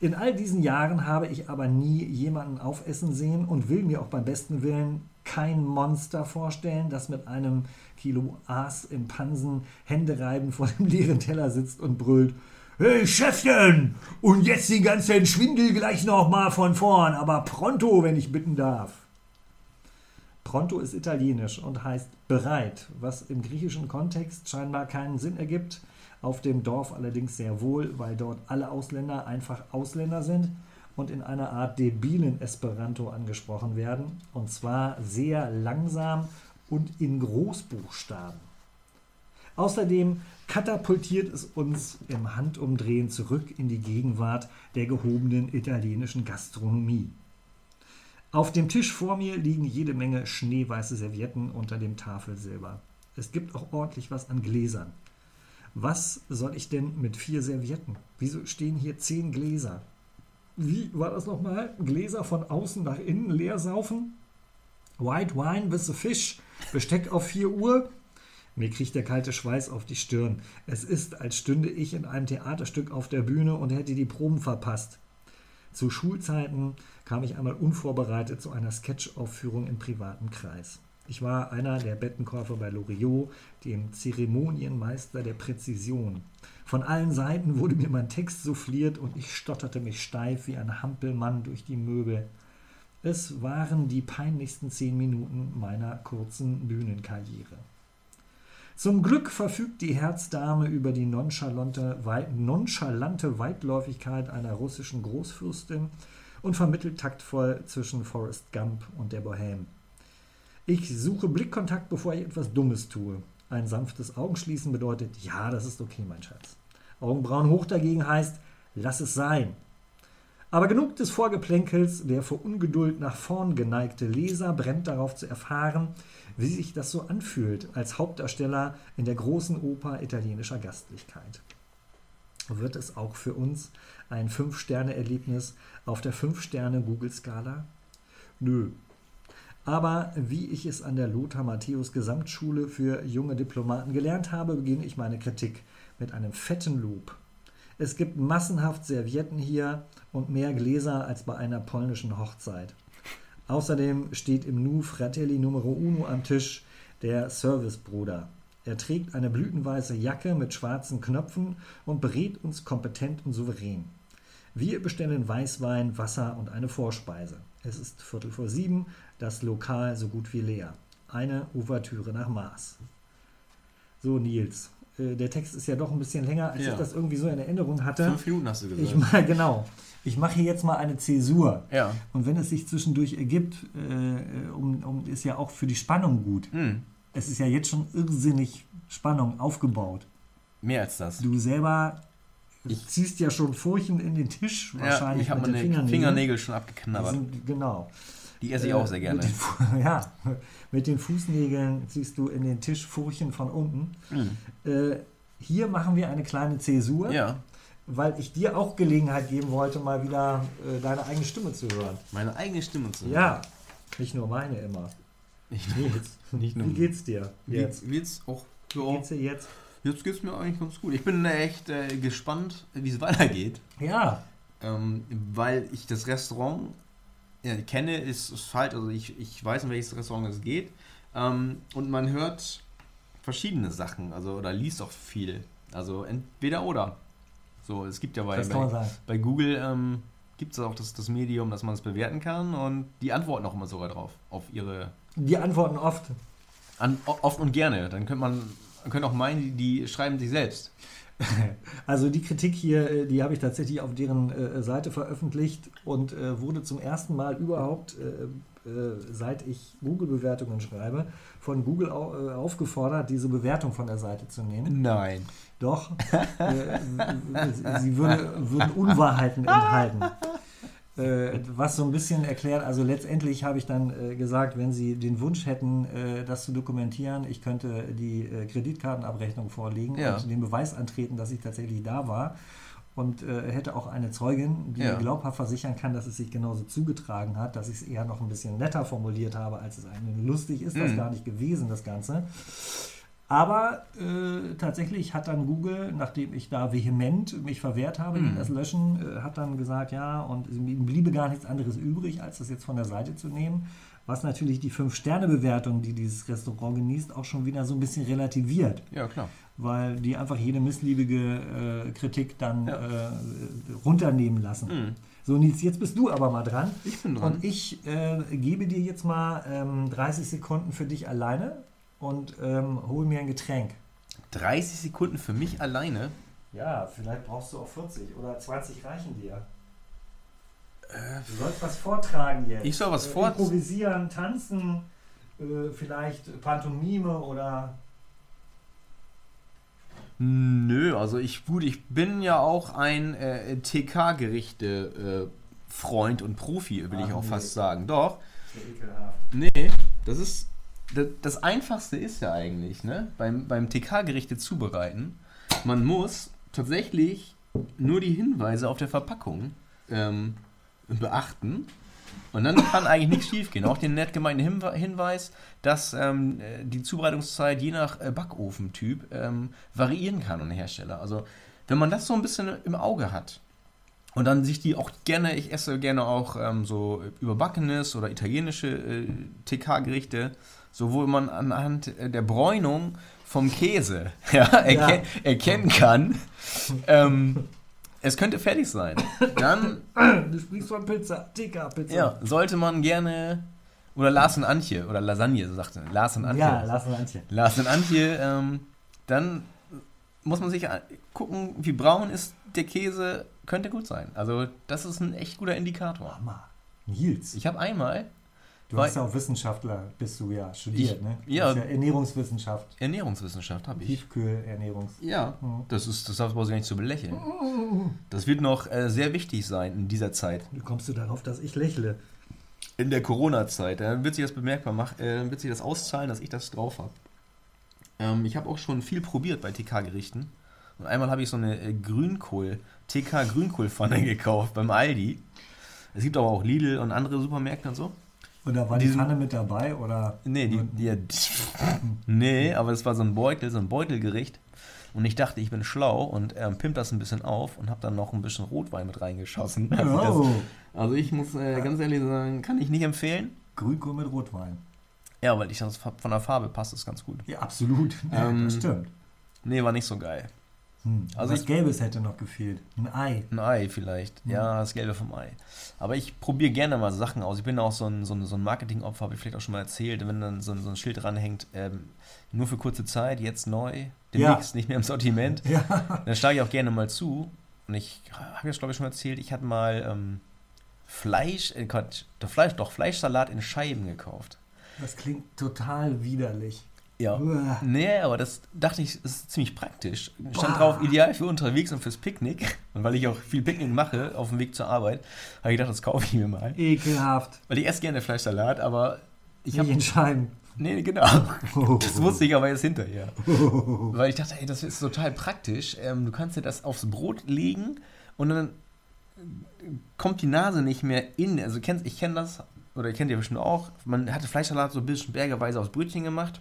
In all diesen Jahren habe ich aber nie jemanden aufessen sehen und will mir auch beim besten Willen kein Monster vorstellen, das mit einem Kilo Aas im Pansen händereibend vor dem leeren Teller sitzt und brüllt: Hey Chefchen! Und jetzt den ganzen Schwindel gleich nochmal von vorn, aber pronto, wenn ich bitten darf. Pronto ist italienisch und heißt bereit, was im griechischen Kontext scheinbar keinen Sinn ergibt, auf dem Dorf allerdings sehr wohl, weil dort alle Ausländer einfach Ausländer sind und in einer Art debilen Esperanto angesprochen werden, und zwar sehr langsam und in Großbuchstaben. Außerdem katapultiert es uns im Handumdrehen zurück in die Gegenwart der gehobenen italienischen Gastronomie. Auf dem Tisch vor mir liegen jede Menge schneeweiße Servietten unter dem Tafelsilber. Es gibt auch ordentlich was an Gläsern. Was soll ich denn mit vier Servietten? Wieso stehen hier zehn Gläser? Wie war das nochmal? Gläser von außen nach innen leer saufen? White Wine with the Fish, Besteck auf 4 Uhr. Mir kriecht der kalte Schweiß auf die Stirn. Es ist, als stünde ich in einem Theaterstück auf der Bühne und hätte die Proben verpasst. Zu Schulzeiten kam ich einmal unvorbereitet zu einer Sketchaufführung im privaten Kreis. Ich war einer der Bettenkäufer bei Loriot, dem Zeremonienmeister der Präzision. Von allen Seiten wurde mir mein Text souffliert und ich stotterte mich steif wie ein Hampelmann durch die Möbel. Es waren die peinlichsten zehn Minuten meiner kurzen Bühnenkarriere. Zum Glück verfügt die Herzdame über die nonchalante, nonchalante Weitläufigkeit einer russischen Großfürstin und vermittelt taktvoll zwischen Forrest Gump und der Bohème. Ich suche Blickkontakt, bevor ich etwas Dummes tue. Ein sanftes Augenschließen bedeutet, ja, das ist okay, mein Schatz. Augenbrauen hoch dagegen heißt, lass es sein. Aber genug des Vorgeplänkels, der vor Ungeduld nach vorn geneigte Leser brennt darauf zu erfahren, wie sich das so anfühlt als Hauptdarsteller in der großen Oper italienischer Gastlichkeit. Wird es auch für uns ein Fünf-Sterne-Erlebnis auf der Fünf-Sterne-Google-Skala? Nö. Aber wie ich es an der Lothar Matthäus Gesamtschule für junge Diplomaten gelernt habe, beginne ich meine Kritik mit einem fetten Lob es gibt massenhaft Servietten hier und mehr Gläser als bei einer polnischen Hochzeit. Außerdem steht im Nu Fratelli Numero Uno am Tisch der Servicebruder. Er trägt eine blütenweiße Jacke mit schwarzen Knöpfen und berät uns kompetent und souverän. Wir bestellen Weißwein, Wasser und eine Vorspeise. Es ist Viertel vor sieben, das Lokal so gut wie leer. Eine Ouvertüre nach Maß. So, Nils, der Text ist ja doch ein bisschen länger, als ja. ich das irgendwie so in Erinnerung hatte.
Fünf Minuten hast du gesagt.
Ich mal, genau. Ich mache hier jetzt mal eine Zäsur.
Ja.
Und wenn es sich zwischendurch ergibt, äh, um, um, ist ja auch für die Spannung gut.
Mhm.
Es ist ja jetzt schon irrsinnig Spannung aufgebaut.
Mehr als das.
Du selber ich ziehst ja schon Furchen in den Tisch wahrscheinlich.
Ja, ich habe meine Fingernägel. Fingernägel schon abgeknabbert.
Sind, genau.
Die esse ich auch sehr gerne.
Mit ja, mit den Fußnägeln ziehst du in den Tisch Furchen von unten.
Mhm.
Äh, hier machen wir eine kleine Zäsur,
ja.
weil ich dir auch Gelegenheit geben wollte, mal wieder äh, deine eigene Stimme zu hören.
Meine eigene Stimme zu hören?
Ja, nicht nur meine immer.
Nicht nur,
nicht nur Wie geht's dir
jetzt? Wie geht's auch
Wie geht's dir jetzt?
Jetzt geht's mir eigentlich ganz gut. Ich bin echt äh, gespannt, wie es weitergeht.
Ja.
Ähm, weil ich das Restaurant ja, kenne, ist, ist falsch. Also ich, ich weiß, in welches Restaurant es geht. Ähm, und man hört verschiedene Sachen, also oder liest auch viel. Also entweder oder. So, es gibt ja bei, bei, bei, Google ähm, gibt es auch das, das Medium, dass man es bewerten kann und die antworten auch immer sogar drauf, auf ihre.
Die antworten oft.
An, oft und gerne. Dann könnte man, man könnte auch meinen, die, die schreiben sich selbst.
Also die Kritik hier, äh, die habe ich tatsächlich auf deren äh, Seite veröffentlicht und äh, wurde zum ersten Mal überhaupt, äh, seit ich Google-Bewertungen schreibe, von Google au aufgefordert, diese Bewertung von der Seite zu nehmen.
Nein.
Doch. sie würde, würden Unwahrheiten enthalten. Äh, was so ein bisschen erklärt, also letztendlich habe ich dann äh, gesagt, wenn Sie den Wunsch hätten, äh, das zu dokumentieren, ich könnte die äh, Kreditkartenabrechnung vorlegen
Ja.
und den Beweis antreten, dass ich tatsächlich da war. Und äh, hätte auch eine Zeugin, die
Ja.
mir glaubhaft versichern kann, dass es sich genauso zugetragen hat, dass ich es eher noch ein bisschen netter formuliert habe, als es eigentlich lustig ist. Das
Mhm.
gar nicht gewesen, das Ganze. Aber äh, tatsächlich hat dann Google, nachdem ich da vehement mich verwehrt habe gegen
Mhm.
das Löschen, äh, hat dann gesagt, ja, und ihm bliebe gar nichts anderes übrig, als das jetzt von der Seite zu nehmen. Was natürlich die 5-Sterne-Bewertung, die dieses Restaurant genießt, auch schon wieder so ein bisschen relativiert,
Ja, klar.
weil die einfach jede missliebige äh, Kritik dann
Ja.
äh, runternehmen lassen.
Mhm.
So, Nils, jetzt bist du aber mal dran.
Ich bin dran.
Und ich äh, gebe dir jetzt mal ähm, 30 Sekunden für dich alleine und ähm, hol mir ein Getränk.
30 Sekunden für mich alleine.
Ja, vielleicht brauchst du auch 40 oder 20 reichen dir. Du sollst was vortragen jetzt.
Ich soll was
Äh,
vor-
Improvisieren, tanzen, äh, vielleicht Pantomime oder.
Nö, also ich, gut, ich bin ja auch ein äh, TK-Gerichte-Freund und Profi, will ich
Ach,
auch
nee.
fast sagen. Doch.
Sehr ekelhaft.
Nee, das ist. Das, Einfachste ist ja eigentlich, ne? Beim, beim TK-Gerichte zubereiten, man muss tatsächlich nur die Hinweise auf der Verpackung ähm, beachten. Und dann kann eigentlich nichts schiefgehen. Auch den nett gemeinten Hinwe- Hinweis, dass ähm, äh, die Zubereitungszeit je nach äh, Backofentyp ähm, variieren kann und Hersteller. Also wenn man das so ein bisschen im Auge hat und dann sich die auch gerne, ich esse gerne auch ähm, so überbackenes oder italienische äh, TK-Gerichte, so wo man anhand äh, der Bräunung vom Käse ja, erken erkennen kann, ähm, es könnte fertig sein. Dann
Du sprichst von Pizza, Tikka-Pizza.
ja, sollte man gerne, oder Lars und Antje, oder Lasagne, so sagte er. Lars und Antje.
Ja, lass ein Antje.
Lars und Antje, ähm, dann muss man sich gucken, wie braun ist der Käse, könnte gut sein. Also das ist ein echt guter Indikator.
Hammer. Nils,
Ich habe einmal
du
weil-
bist ja auch Wissenschaftler, bist du ja studiert,
Ich-
ne?
ja.
Ja Ernährungswissenschaft,
Ernährungswissenschaft, habe ich.
Tiefkühl-Ernährungs.
Ja,
Mhm.
das ist, das darf man gar nicht zu belächeln. Das wird noch äh, sehr wichtig sein in dieser Zeit.
Wie kommst du darauf, dass ich lächle?
In der Corona-Zeit. Dann wird sich das bemerkbar machen, äh, wird sich das auszahlen, dass ich das drauf habe. Ähm, ich habe auch schon viel probiert bei TK-Gerichten. Und einmal habe ich so eine äh, Grünkohl, TK-Grünkohlpfanne gekauft beim Aldi. Es gibt aber auch Lidl und andere Supermärkte und so.
Und da war die Pfanne mit dabei oder?
Nee, die, die, nee, aber es war so ein Beutel, so ein Beutelgericht. Und ich dachte, ich bin schlau und ähm, pimp das ein bisschen auf und habe dann noch ein bisschen Rotwein mit reingeschossen. Also, das,
Oh,
also ich muss äh, ganz ehrlich sagen, kann ich nicht empfehlen.
Grünkohl mit Rotwein.
Ja, weil ich das von der Farbe passt es ganz gut.
Ja, absolut. Ja,
Ähm,
das stimmt.
Nee, war nicht so geil.
Hm.
also
Was
ich-
Gelbes hätte noch gefehlt. Ein Ei.
Ein Ei vielleicht.
Mhm.
Ja, das Gelbe vom Ei. Aber ich probiere gerne mal Sachen aus. Ich bin auch so ein, so ein, so ein Marketingopfer, habe ich vielleicht auch schon mal erzählt. Wenn dann so, ein- so ein Schild dranhängt, ähm, nur für kurze Zeit, jetzt neu, demnächst nicht mehr im Sortiment,
Ja.
dann schlage ich auch gerne mal zu. Und ich habe das, glaube ich, schon erzählt, ich hatte mal ähm, Fleisch, äh, Quatsch, doch, Fleisch, doch Fleischsalat in Scheiben gekauft.
Das klingt total widerlich.
Ja.
Uah.
Nee, aber das dachte ich, ist ziemlich praktisch. Stand
Boah.
drauf, ideal für unterwegs und fürs Picknick. Und weil ich auch viel Picknick mache auf dem Weg zur Arbeit, habe ich gedacht, das kaufe ich mir mal.
Ekelhaft.
Weil ich esse gerne Fleischsalat, aber ich
Nicht
habe.
in Scheiben.
Nee, genau. Das wusste ich aber jetzt hinterher. Weil ich dachte, ey, das ist total praktisch. Ähm, du kannst dir das aufs Brot legen und dann kommt die Nase nicht mehr in. Also kennst, ich kenne das, oder ihr kennt ihr bestimmt auch. Man hatte Fleischsalat so ein bisschen bergeweise aus Brötchen gemacht.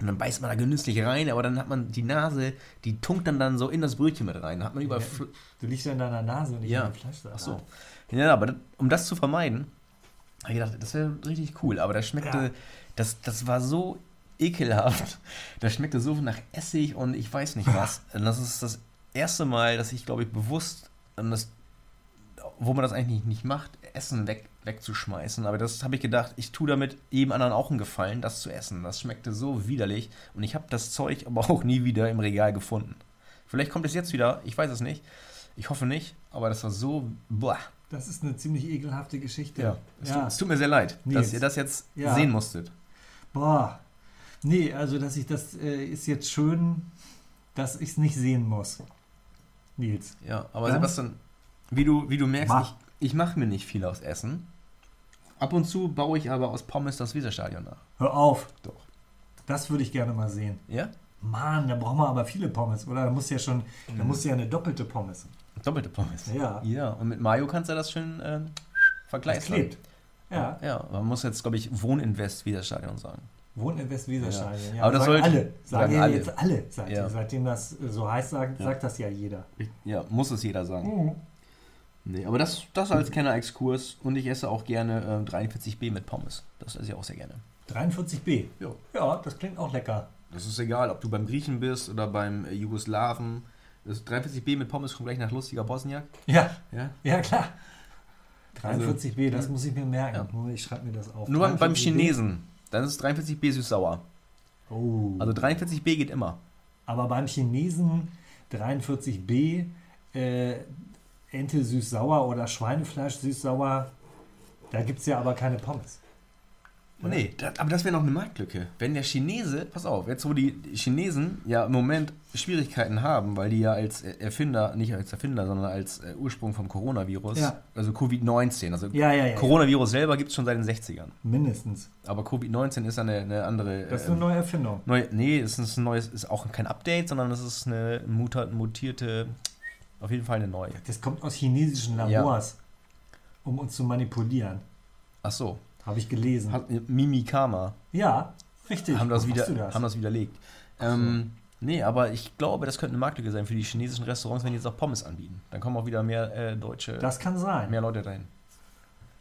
Und dann beißt man da genüsslich rein, aber dann hat man die Nase, die tunkt dann, dann so in das Brötchen mit rein. Hat man überall.
Ja. Du liegst ja in deiner Nase und nicht
Ja.
in dem Fleischsalat.
Ach so. Ja, aber das, um das zu vermeiden, habe ich gedacht, das wäre richtig cool. Aber das schmeckte,
Ja.
das, das war so ekelhaft. Das schmeckte so nach Essig und ich weiß nicht was. Und das ist das erste Mal, dass ich, glaube ich, bewusst, und das, wo man das eigentlich nicht, nicht macht, Essen weg, wegzuschmeißen. Aber das habe ich gedacht, ich tue damit jedem anderen auch einen Gefallen, das zu essen. Das schmeckte so widerlich und ich habe das Zeug aber auch nie wieder im Regal gefunden. Vielleicht kommt es jetzt wieder, ich weiß es nicht. Ich hoffe nicht, aber das war so. Boah.
Das ist eine ziemlich ekelhafte Geschichte.
Ja. Es,
Ja.
Tut, es tut mir sehr leid,
Nils.
dass ihr das jetzt
Ja.
sehen musstet.
Boah. Nee, also dass ich das äh, ist jetzt schön, dass ich es nicht sehen muss. Nils.
Ja, aber
Dann-
Sebastian, wie du, wie du merkst,
Mach.
ich, Ich mache mir nicht viel aus Essen. Ab und zu baue ich aber aus Pommes das Weserstadion nach.
Hör auf.
Doch.
Das würde ich gerne mal sehen.
Ja?
Mann, da brauchen wir aber viele Pommes, oder? Da muss ja schon, da
Mhm.
muss ja eine doppelte Pommes.
Doppelte Pommes.
Ja.
Ja, und mit Mayo kannst du das schön äh,
Das
vergleichen.
klebt. Ja.
Ja, man muss jetzt, glaube ich, Wohninvest Weserstadion sagen.
Wohnen in Westweserstadion. Ja.
Aber das
sagen
sollte-
alle. Sagen,
sagen
ja
alle.
jetzt alle. Seit,
Ja.
Seitdem das äh, so heißt, sagt,
Ja.
sagt das ja jeder.
Ja, muss es jeder sagen.
Mhm.
Nee, aber das, das als Kenner-Exkurs und ich esse auch gerne äh, 43b mit Pommes. Das esse ich auch sehr gerne.
43b.
Ja.
Ja, das klingt auch lecker.
Das ist egal, ob du beim Griechen bist oder beim äh, Jugoslawen. Das 43b mit Pommes kommt gleich nach lustiger Bosniak.
Ja,
Ja.
ja klar.
Also,
43b, das muss ich mir merken.
Ja.
Nur Ich schreibe mir das auf.
Nur beim, beim
43B.
Chinesen, dann ist 43b süß-sauer.
Oh.
Also 43b geht immer.
Aber beim Chinesen 43b, äh, Ente süß-sauer oder Schweinefleisch süß-sauer, da gibt es ja aber keine Pommes. Oder?
Nee, das, aber das wäre noch eine Marktlücke. Wenn der Chinese, pass auf, jetzt wo die Chinesen ja im Moment Schwierigkeiten haben, weil die ja als Erfinder, nicht als Erfinder, sondern als äh, Ursprung vom Coronavirus,
Ja.
also Covid-19, also
Ja, ja, ja.
Coronavirus selber gibt es schon seit den 60ern.
Mindestens.
Aber Covid-19 ist eine, eine andere.
Das ist
ähm,
eine neue Erfindung.
neue, nee, es ist ein neues, ist auch kein Update, sondern es ist eine mutierte, auf jeden Fall eine neue.
Das kommt aus chinesischen
Ja.
Labors, um uns zu manipulieren.
Ach so,
Habe ich gelesen.
hat, Mimikama
ja, richtig.
haben das, wieder,
das?
haben das widerlegt. Ähm, nee, aber ich glaube, das könnte eine Marktlücke sein für die chinesischen Restaurants, wenn die jetzt auch Pommes anbieten. Dann kommen auch wieder mehr äh, deutsche,
Das kann sein.
mehr Leute rein.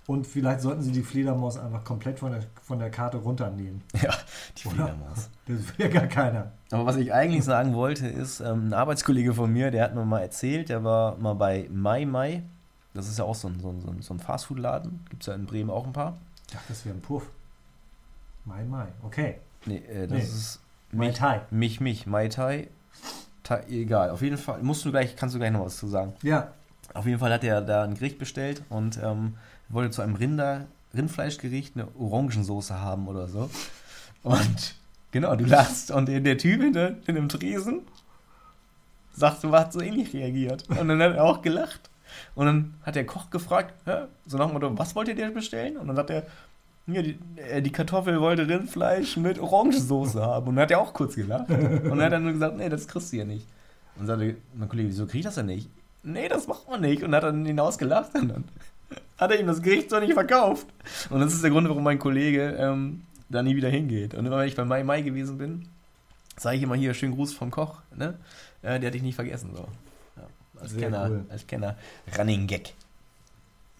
Und vielleicht sollten sie die Fledermaus einfach komplett von der, von der Karte runternehmen.
Ja, die
Oder?
Fledermaus.
Das will ja gar keiner.
Aber was ich eigentlich sagen wollte, ist, ähm, ein Arbeitskollege von mir, der hat mir mal erzählt, der war mal bei Mai Mai. Das ist ja auch so ein, so ein, so ein- Fastfood-Laden. Gibt es ja in Bremen auch ein paar.
Ich dachte, das wäre ein Puff. Mai, Mai. Okay.
Nee, äh, das
Nee.
ist
Mai
mich,
Tai.
mich, mich, Mai Tai. Tai. Egal, auf jeden Fall, musst du gleich, kannst du gleich noch was zu sagen.
Ja.
Auf jeden Fall hat er da ein Gericht bestellt und ähm, wollte zu einem Rinder, Rindfleischgericht eine Orangensoße haben oder so. Und genau, du lachst und der, Typ in dem Tresen sagt, du hat so ähnlich reagiert. Und dann hat er auch gelacht. Und dann hat der Koch gefragt, so nach dem Motto, was wollt ihr denn bestellen? Und dann hat er, ja, die, äh, die Kartoffel wollte Rindfleisch mit Orangensoße haben. Und dann hat er auch kurz gelacht. Und dann hat er nur gesagt, nee, das kriegst du ja nicht. Und sagte mein Kollege, wieso krieg ich das denn nicht? Nee, das macht man nicht. Und hat dann hinausgelacht und dann hat er ihm das Gericht so nicht verkauft. Und das ist der Grund, warum mein Kollege ähm, da nie wieder hingeht. Und immer wenn ich bei Mai Mai gewesen bin, sage ich immer hier, schönen Gruß vom Koch, ne? Äh, der hat dich nicht vergessen. So. Ja, als,
Sehr
Kenner,
cool.
als Kenner. Running Gag.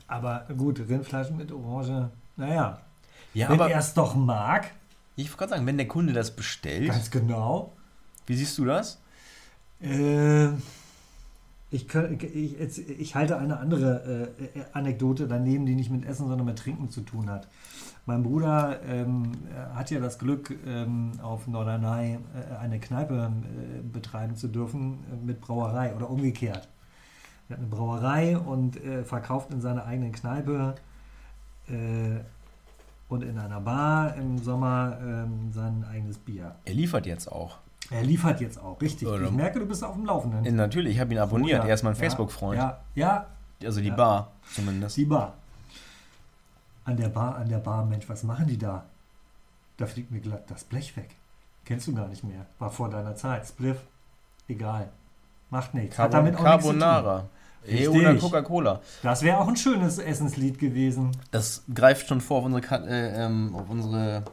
Aber gut, Rindfleisch mit Orange. Naja.
Ja,
Wenn er es doch mag,
ich wollte gerade sagen, wenn der Kunde das bestellt,
ganz genau.
wie siehst du das?
Äh, ich, könnt- ich, jetzt- ich halte eine andere äh, äh, Anekdote daneben, die nicht mit Essen, sondern mit Trinken zu tun hat. Mein Bruder ähm, er hat ja das Glück, ähm, auf Norderney äh, eine Kneipe äh, betreiben zu dürfen äh, mit Brauerei oder umgekehrt. Er hat eine Brauerei und äh, verkauft in seiner eigenen Kneipe äh, und in einer Bar im Sommer ähm, sein eigenes Bier.
Er liefert jetzt auch.
Er liefert jetzt auch, richtig.
Oder-
Ich merke, du bist auf dem Laufenden.
Natürlich, ich habe ihn abonniert.
Oh ja.
Er ist mein
Ja,
Facebook-Freund.
Ja, ja,
Also die
Ja.
Bar zumindest.
die Bar. An der Bar, an der Bar, Mensch, was machen die da? Da fliegt mir glatt das Blech weg. Kennst du gar nicht mehr. War vor deiner Zeit. Spliff. Egal. Macht nichts. Hat
Carbon
damit auch nichts zu tun.
Carbonara.
Richtig.
Oder Coca-Cola.
Das wäre auch ein schönes Essenslied gewesen.
Das greift schon vor auf unsere, äh, ähm, auf unsere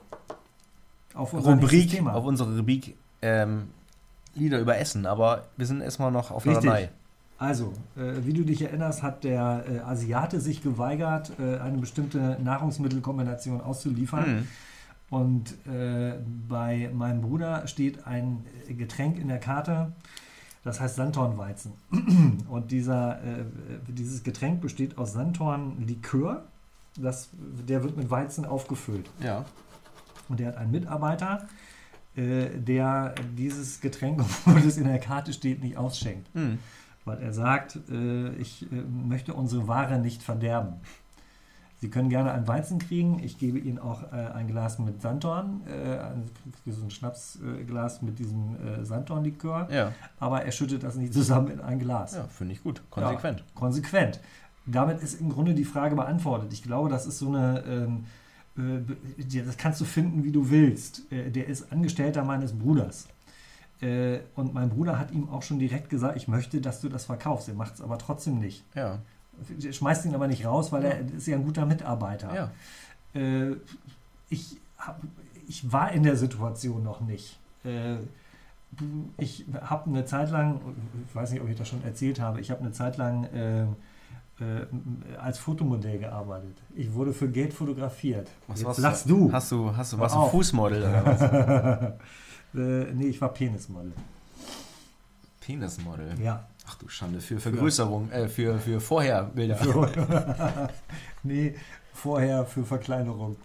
Auf
Rubrik, auf unsere Rubrik ähm, Lieder über Essen. Aber wir sind erstmal noch auf
Richtig. Also, äh, wie du dich erinnerst, hat der äh, Asiate sich geweigert, äh, eine bestimmte Nahrungsmittelkombination auszuliefern.
Hm.
Und äh, bei meinem Bruder steht ein Getränk in der Karte, das heißt Sanddornweizen. Und dieser, äh, dieses Getränk besteht aus Sanddornlikör. Das, der wird mit Weizen aufgefüllt.
Ja.
Und der hat einen Mitarbeiter, der dieses Getränk, obwohl es in der Karte steht, nicht ausschenkt.
Hm.
Weil er sagt, äh, ich äh, möchte unsere Ware nicht verderben. Sie können gerne einen Weizen kriegen. Ich gebe Ihnen auch äh, ein Glas mit Sanddorn, äh, ein, so ein Schnapsglas mit diesem äh, Sanddornlikör.
Ja,
Aber er schüttet das nicht zusammen in ein Glas.
ja finde ich gut. Konsequent.
Konsequent. damit ist im Grunde die Frage beantwortet. Ich glaube, das ist so eine, ähm, äh, das kannst du finden, wie du willst. Äh, der ist Angestellter meines Bruders. Äh, und mein Bruder hat ihm auch schon direkt gesagt, ich möchte, dass du das verkaufst. Er macht es aber trotzdem nicht.
Ja.
Schmeißt ihn aber nicht raus, weil er ist ja ein guter Mitarbeiter.
Ja.
Äh, ich, hab, ich war in der Situation noch nicht. Äh, ich habe eine Zeit lang, ich weiß nicht, ob ich das schon erzählt habe, ich habe eine Zeit lang äh, als Fotomodell gearbeitet. Ich wurde für Geld fotografiert.
Was Jetzt lachst du? Hast du, hast du was ein Fußmodel oder
was? äh, nee, ich war Penismodel.
Penismodel?
Ja.
Ach du Schande, für Vergrößerung, äh, für, für Vorherbilder. Für,
nee, vorher für Verkleinerung.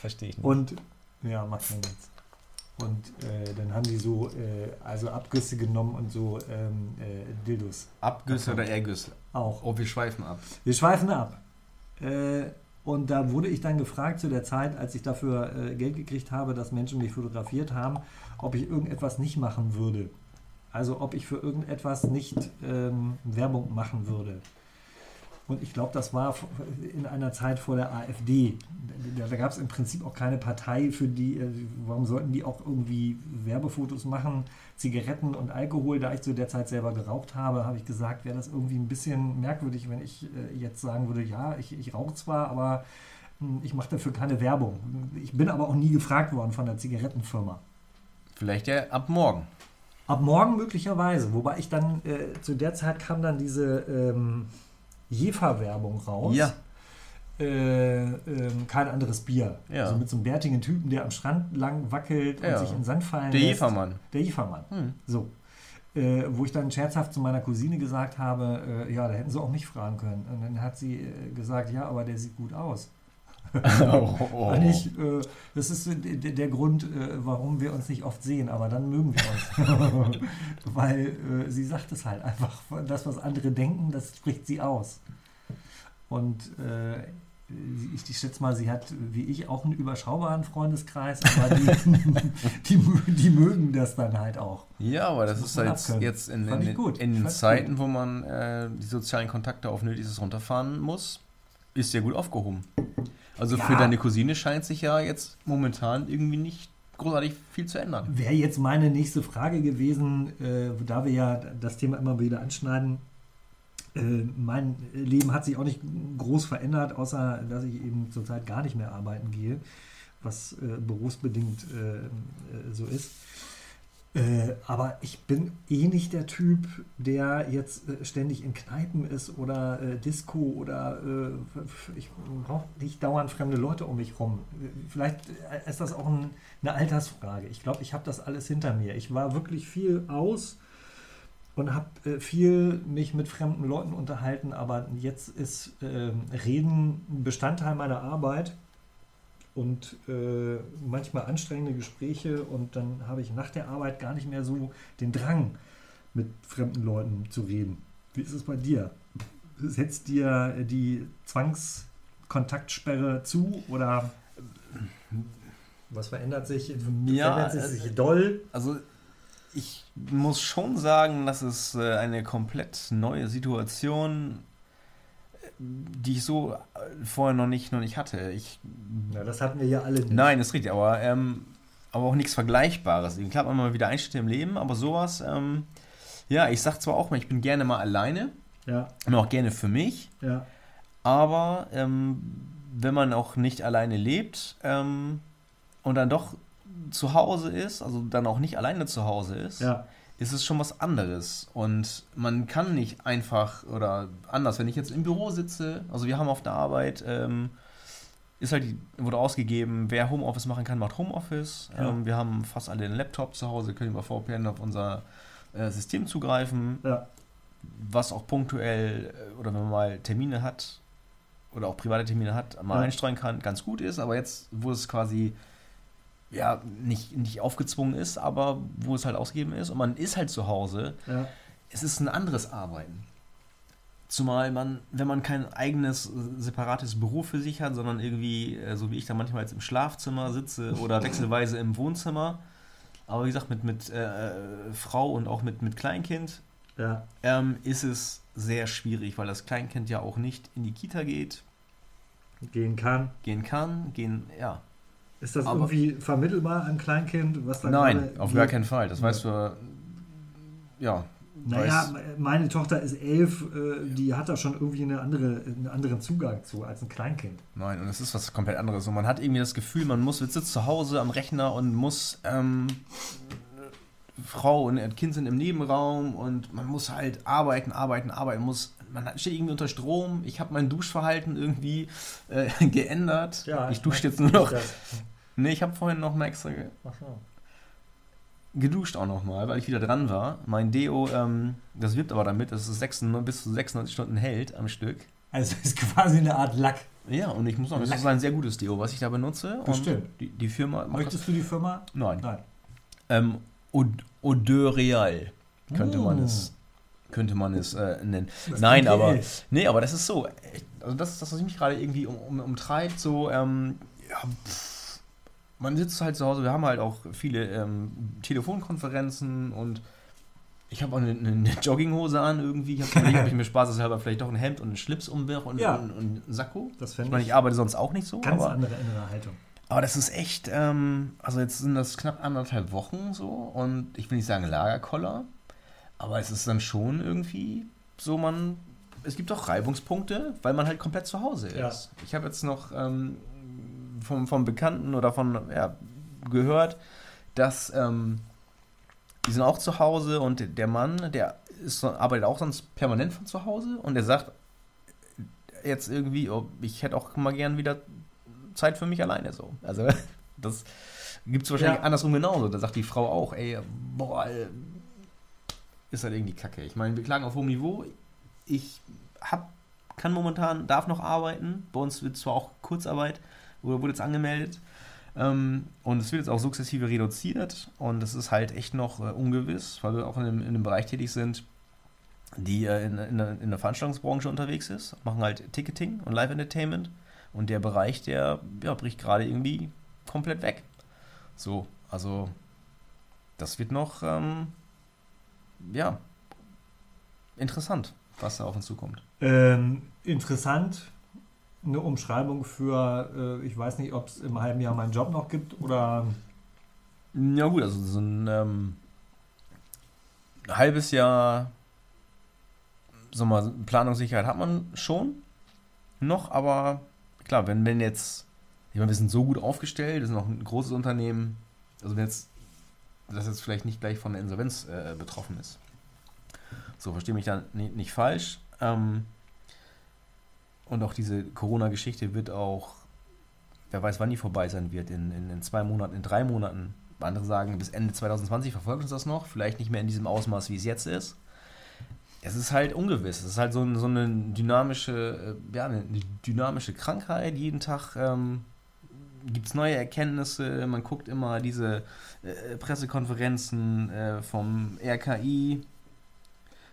Verstehe ich
nicht. Und, ja, macht man jetzt. Und äh, dann haben die so äh, also Abgüsse genommen und so ähm, äh, Dildos.
Abgüsse oder Ergüsse?
Auch.
Oh, wir schweifen ab.
Wir schweifen ab. Äh, und da wurde ich dann gefragt zu der Zeit, als ich dafür äh, Geld gekriegt habe, dass Menschen mich fotografiert haben, ob ich irgendetwas nicht machen würde. Also ob ich für irgendetwas nicht ähm, Werbung machen würde. Und ich glaube, das war in einer Zeit vor der AfD. Da, da gab es im Prinzip auch keine Partei, für die, äh, warum sollten die auch irgendwie Werbefotos machen, Zigaretten und Alkohol. Da ich zu der Zeit selber geraucht habe, habe ich gesagt, wäre das irgendwie ein bisschen merkwürdig, wenn ich äh, jetzt sagen würde, ja, ich, ich rauche zwar, aber hm, ich mache dafür keine Werbung. Ich bin aber auch nie gefragt worden von der Zigarettenfirma.
Vielleicht ja ab morgen.
Ab morgen möglicherweise. Wobei ich dann, äh, zu der Zeit kam dann diese... Ähm, Jefer-Werbung raus.
Ja.
Äh, äh, kein anderes Bier.
Ja.
Also mit so einem bärtigen Typen, der am Strand lang wackelt
ja.
und sich in Sand fallen
Der lässt. Jefermann.
Der Jefermann. Hm. So. Äh, wo ich dann scherzhaft zu meiner Cousine gesagt habe, äh, ja, da hätten sie auch mich fragen können. Und dann hat sie äh, gesagt, ja, aber der sieht gut aus. oh, oh. Ich, äh, das ist der, Grund, warum wir uns nicht oft sehen, aber dann mögen wir uns. Weil sie sagt es halt einfach. Das, was andere denken, das spricht sie aus. Und äh, ich, ich schätze mal, sie hat wie ich auch einen überschaubaren Freundeskreis, aber die, die, die, mögen das dann halt auch.
Ja, aber das, das ist halt jetzt in, in, in, in den Zeiten, gut. wo man äh, die sozialen Kontakte auf nötiges runterfahren muss, ist ja gut aufgehoben. Also ja. für deine Cousine scheint sich ja jetzt momentan irgendwie nicht großartig viel zu ändern.
Wäre jetzt meine nächste Frage gewesen, äh, da wir ja das Thema immer wieder anschneiden. Äh, mein Leben hat sich auch nicht groß verändert, außer dass ich eben zurzeit gar nicht mehr arbeiten gehe, was äh, berufsbedingt äh, äh, so ist. Äh, aber ich bin eh nicht der Typ, der jetzt äh, ständig in Kneipen ist oder äh, Disco oder äh, ich brauche nicht dauernd fremde Leute um mich rum. Vielleicht äh, ist das auch ein, eine Altersfrage. Ich glaube, ich habe das alles hinter mir. Ich war wirklich viel aus und habe äh, viel mich mit fremden Leuten unterhalten, aber jetzt ist ähm, Reden Bestandteil meiner Arbeit und äh, manchmal anstrengende Gespräche und dann habe ich nach der Arbeit gar nicht mehr so den Drang, mit fremden Leuten zu reden. Wie ist es bei dir? Setzt dir die Zwangskontaktsperre zu oder was verändert sich?
Ja, verändert sich äh, doll? Also ich muss schon sagen, dass es äh, eine komplett neue Situation die ich so äh, vorher noch nicht, noch nicht hatte. Ich,
ja, das hatten wir ja alle nicht.
Nein, das ist richtig, aber, ähm, aber auch nichts Vergleichbares. Klar, man mal wieder Einschnitte im Leben, aber sowas, ähm, ja, ich sag zwar auch mal, ich bin gerne mal alleine,
ja.
und auch gerne für mich,
ja.
aber ähm, wenn man auch nicht alleine lebt ähm, und dann doch zu Hause ist, also dann auch nicht alleine zu Hause ist,
ja
ist es schon was anderes. Und man kann nicht einfach oder anders, wenn ich jetzt im Büro sitze, also wir haben auf der Arbeit, ähm, ist halt, wurde ausgegeben, wer Homeoffice machen kann, macht Homeoffice. Ja. Ähm, wir haben fast alle einen Laptop zu Hause, können über VPN auf unser äh, System zugreifen.
Ja.
Was auch punktuell äh, oder wenn man mal Termine hat oder auch private Termine hat, mal ja. einstreuen kann, ganz gut ist. Aber jetzt, wo es quasi ja, nicht, nicht aufgezwungen ist, aber wo es halt ausgegeben ist und man ist halt zu Hause,
ja.
es ist ein anderes Arbeiten. Zumal man, wenn man kein eigenes separates Büro für sich hat, sondern irgendwie, äh, so wie ich da manchmal jetzt im Schlafzimmer sitze oder wechselweise im Wohnzimmer, aber wie gesagt, mit, mit äh, Frau und auch mit, mit Kleinkind,
ja.
ähm, ist es sehr schwierig, weil das Kleinkind ja auch nicht in die Kita geht,
Gehen kann.
gehen kann, gehen, ja.
Ist das
Aber-
irgendwie vermittelbar an Kleinkind? Was da
Nein, auf
geht?
gar keinen Fall. Das weißt du, ja.
Naja, meine Tochter ist elf, äh, die hat da schon irgendwie eine andere, einen anderen Zugang zu als ein Kleinkind.
Nein, und es ist was komplett anderes. Und man hat irgendwie das Gefühl, man muss, sitzt zu Hause am Rechner und muss, ähm, Frau und ein Kind sind im Nebenraum und man muss halt arbeiten, arbeiten, arbeiten, muss, man steht irgendwie unter Strom. Ich habe mein Duschverhalten irgendwie äh, geändert. ich dusche jetzt nur noch.
Das.
Nee, ich habe vorhin noch mal extra ge
so.
geduscht auch noch mal, weil ich wieder dran war. Mein Deo, ähm, das wirbt aber damit, dass es 96, bis zu 96 Stunden hält am Stück.
Also es ist quasi eine Art Lack.
Ja, und ich muss sagen, das
Lack.
ist ein sehr gutes Deo, was ich da benutze.
Bestimmt.
Und die, die Firma das.
Möchtest du die Firma?
Nein.
Nein.
Ähm, Od Odeur Real könnte man
Mm.
es könnte man es äh, nennen.
Das
Nein,
klingt
aber nee, aber das ist so. Also das ist das, was mich gerade irgendwie um, um, umtreibt. So, ähm, ja, pff, man sitzt halt zu Hause. Wir haben halt auch viele ähm, Telefonkonferenzen und ich habe auch eine, eine Jogginghose an irgendwie. Ich habe überlegt, ob ich mir spaßeshalber vielleicht doch ein Hemd und einen Schlips umwirf und,
Ja.
und, und einen Sakko.
Das
Ich meine,
ich
ich arbeite sonst auch nicht so.
ganz
aber,
andere innere Haltung.
aber das ist echt, ähm, also jetzt sind das knapp anderthalb Wochen so und ich will nicht sagen Lagerkoller, aber es ist dann schon irgendwie so, man, es gibt auch Reibungspunkte, weil man halt komplett zu Hause ist.
Ja.
Ich habe jetzt noch ähm, vom, vom Bekannten oder von, ja, gehört, dass ähm, die sind auch zu Hause und der Mann, der ist, arbeitet auch sonst permanent von zu Hause und der sagt jetzt irgendwie, oh, ich hätte auch mal gern wieder Zeit für mich alleine so. Also das gibt es wahrscheinlich
Ja.
andersrum genauso. Da sagt die Frau auch, ey, boah, ist halt irgendwie kacke. Ich meine, wir klagen auf hohem Niveau. Ich hab, kann momentan, darf noch arbeiten. Bei uns wird zwar auch Kurzarbeit, wurde, jetzt angemeldet. Ähm, und es wird jetzt auch sukzessive reduziert. Und es ist halt echt noch äh, ungewiss, weil wir auch in einem, in einem Bereich tätig sind, die äh, in, in, der- in der Veranstaltungsbranche unterwegs ist, machen halt Ticketing und Live-Entertainment. Und der Bereich, der ja, bricht gerade irgendwie komplett weg. So, also das wird noch, ähm, ja, interessant, was da auf uns zukommt.
Ähm, interessant, eine Umschreibung für, äh, ich weiß nicht, ob es im halben Jahr meinen Job noch gibt oder
Ja gut, also so ein ähm, halbes Jahr so mal Planungssicherheit hat man schon noch, aber klar, wenn, wenn jetzt, ich meine, wir sind so gut aufgestellt, wir sind auch ein großes Unternehmen, also wenn jetzt das jetzt vielleicht nicht gleich von der Insolvenz äh, betroffen ist. So, verstehe mich da nicht, falsch. Ähm, und auch diese Corona-Geschichte wird auch, wer weiß, wann die vorbei sein wird, in, in, in zwei Monaten, in drei Monaten. Andere sagen, bis Ende 2020 verfolgt uns das noch, vielleicht nicht mehr in diesem Ausmaß, wie es jetzt ist. Es ist halt ungewiss. Es ist halt so, so eine dynamische, äh, ja, eine dynamische Krankheit. Jeden Tag ähm, gibt es neue Erkenntnisse. Man guckt immer diese äh, Pressekonferenzen äh, vom RKI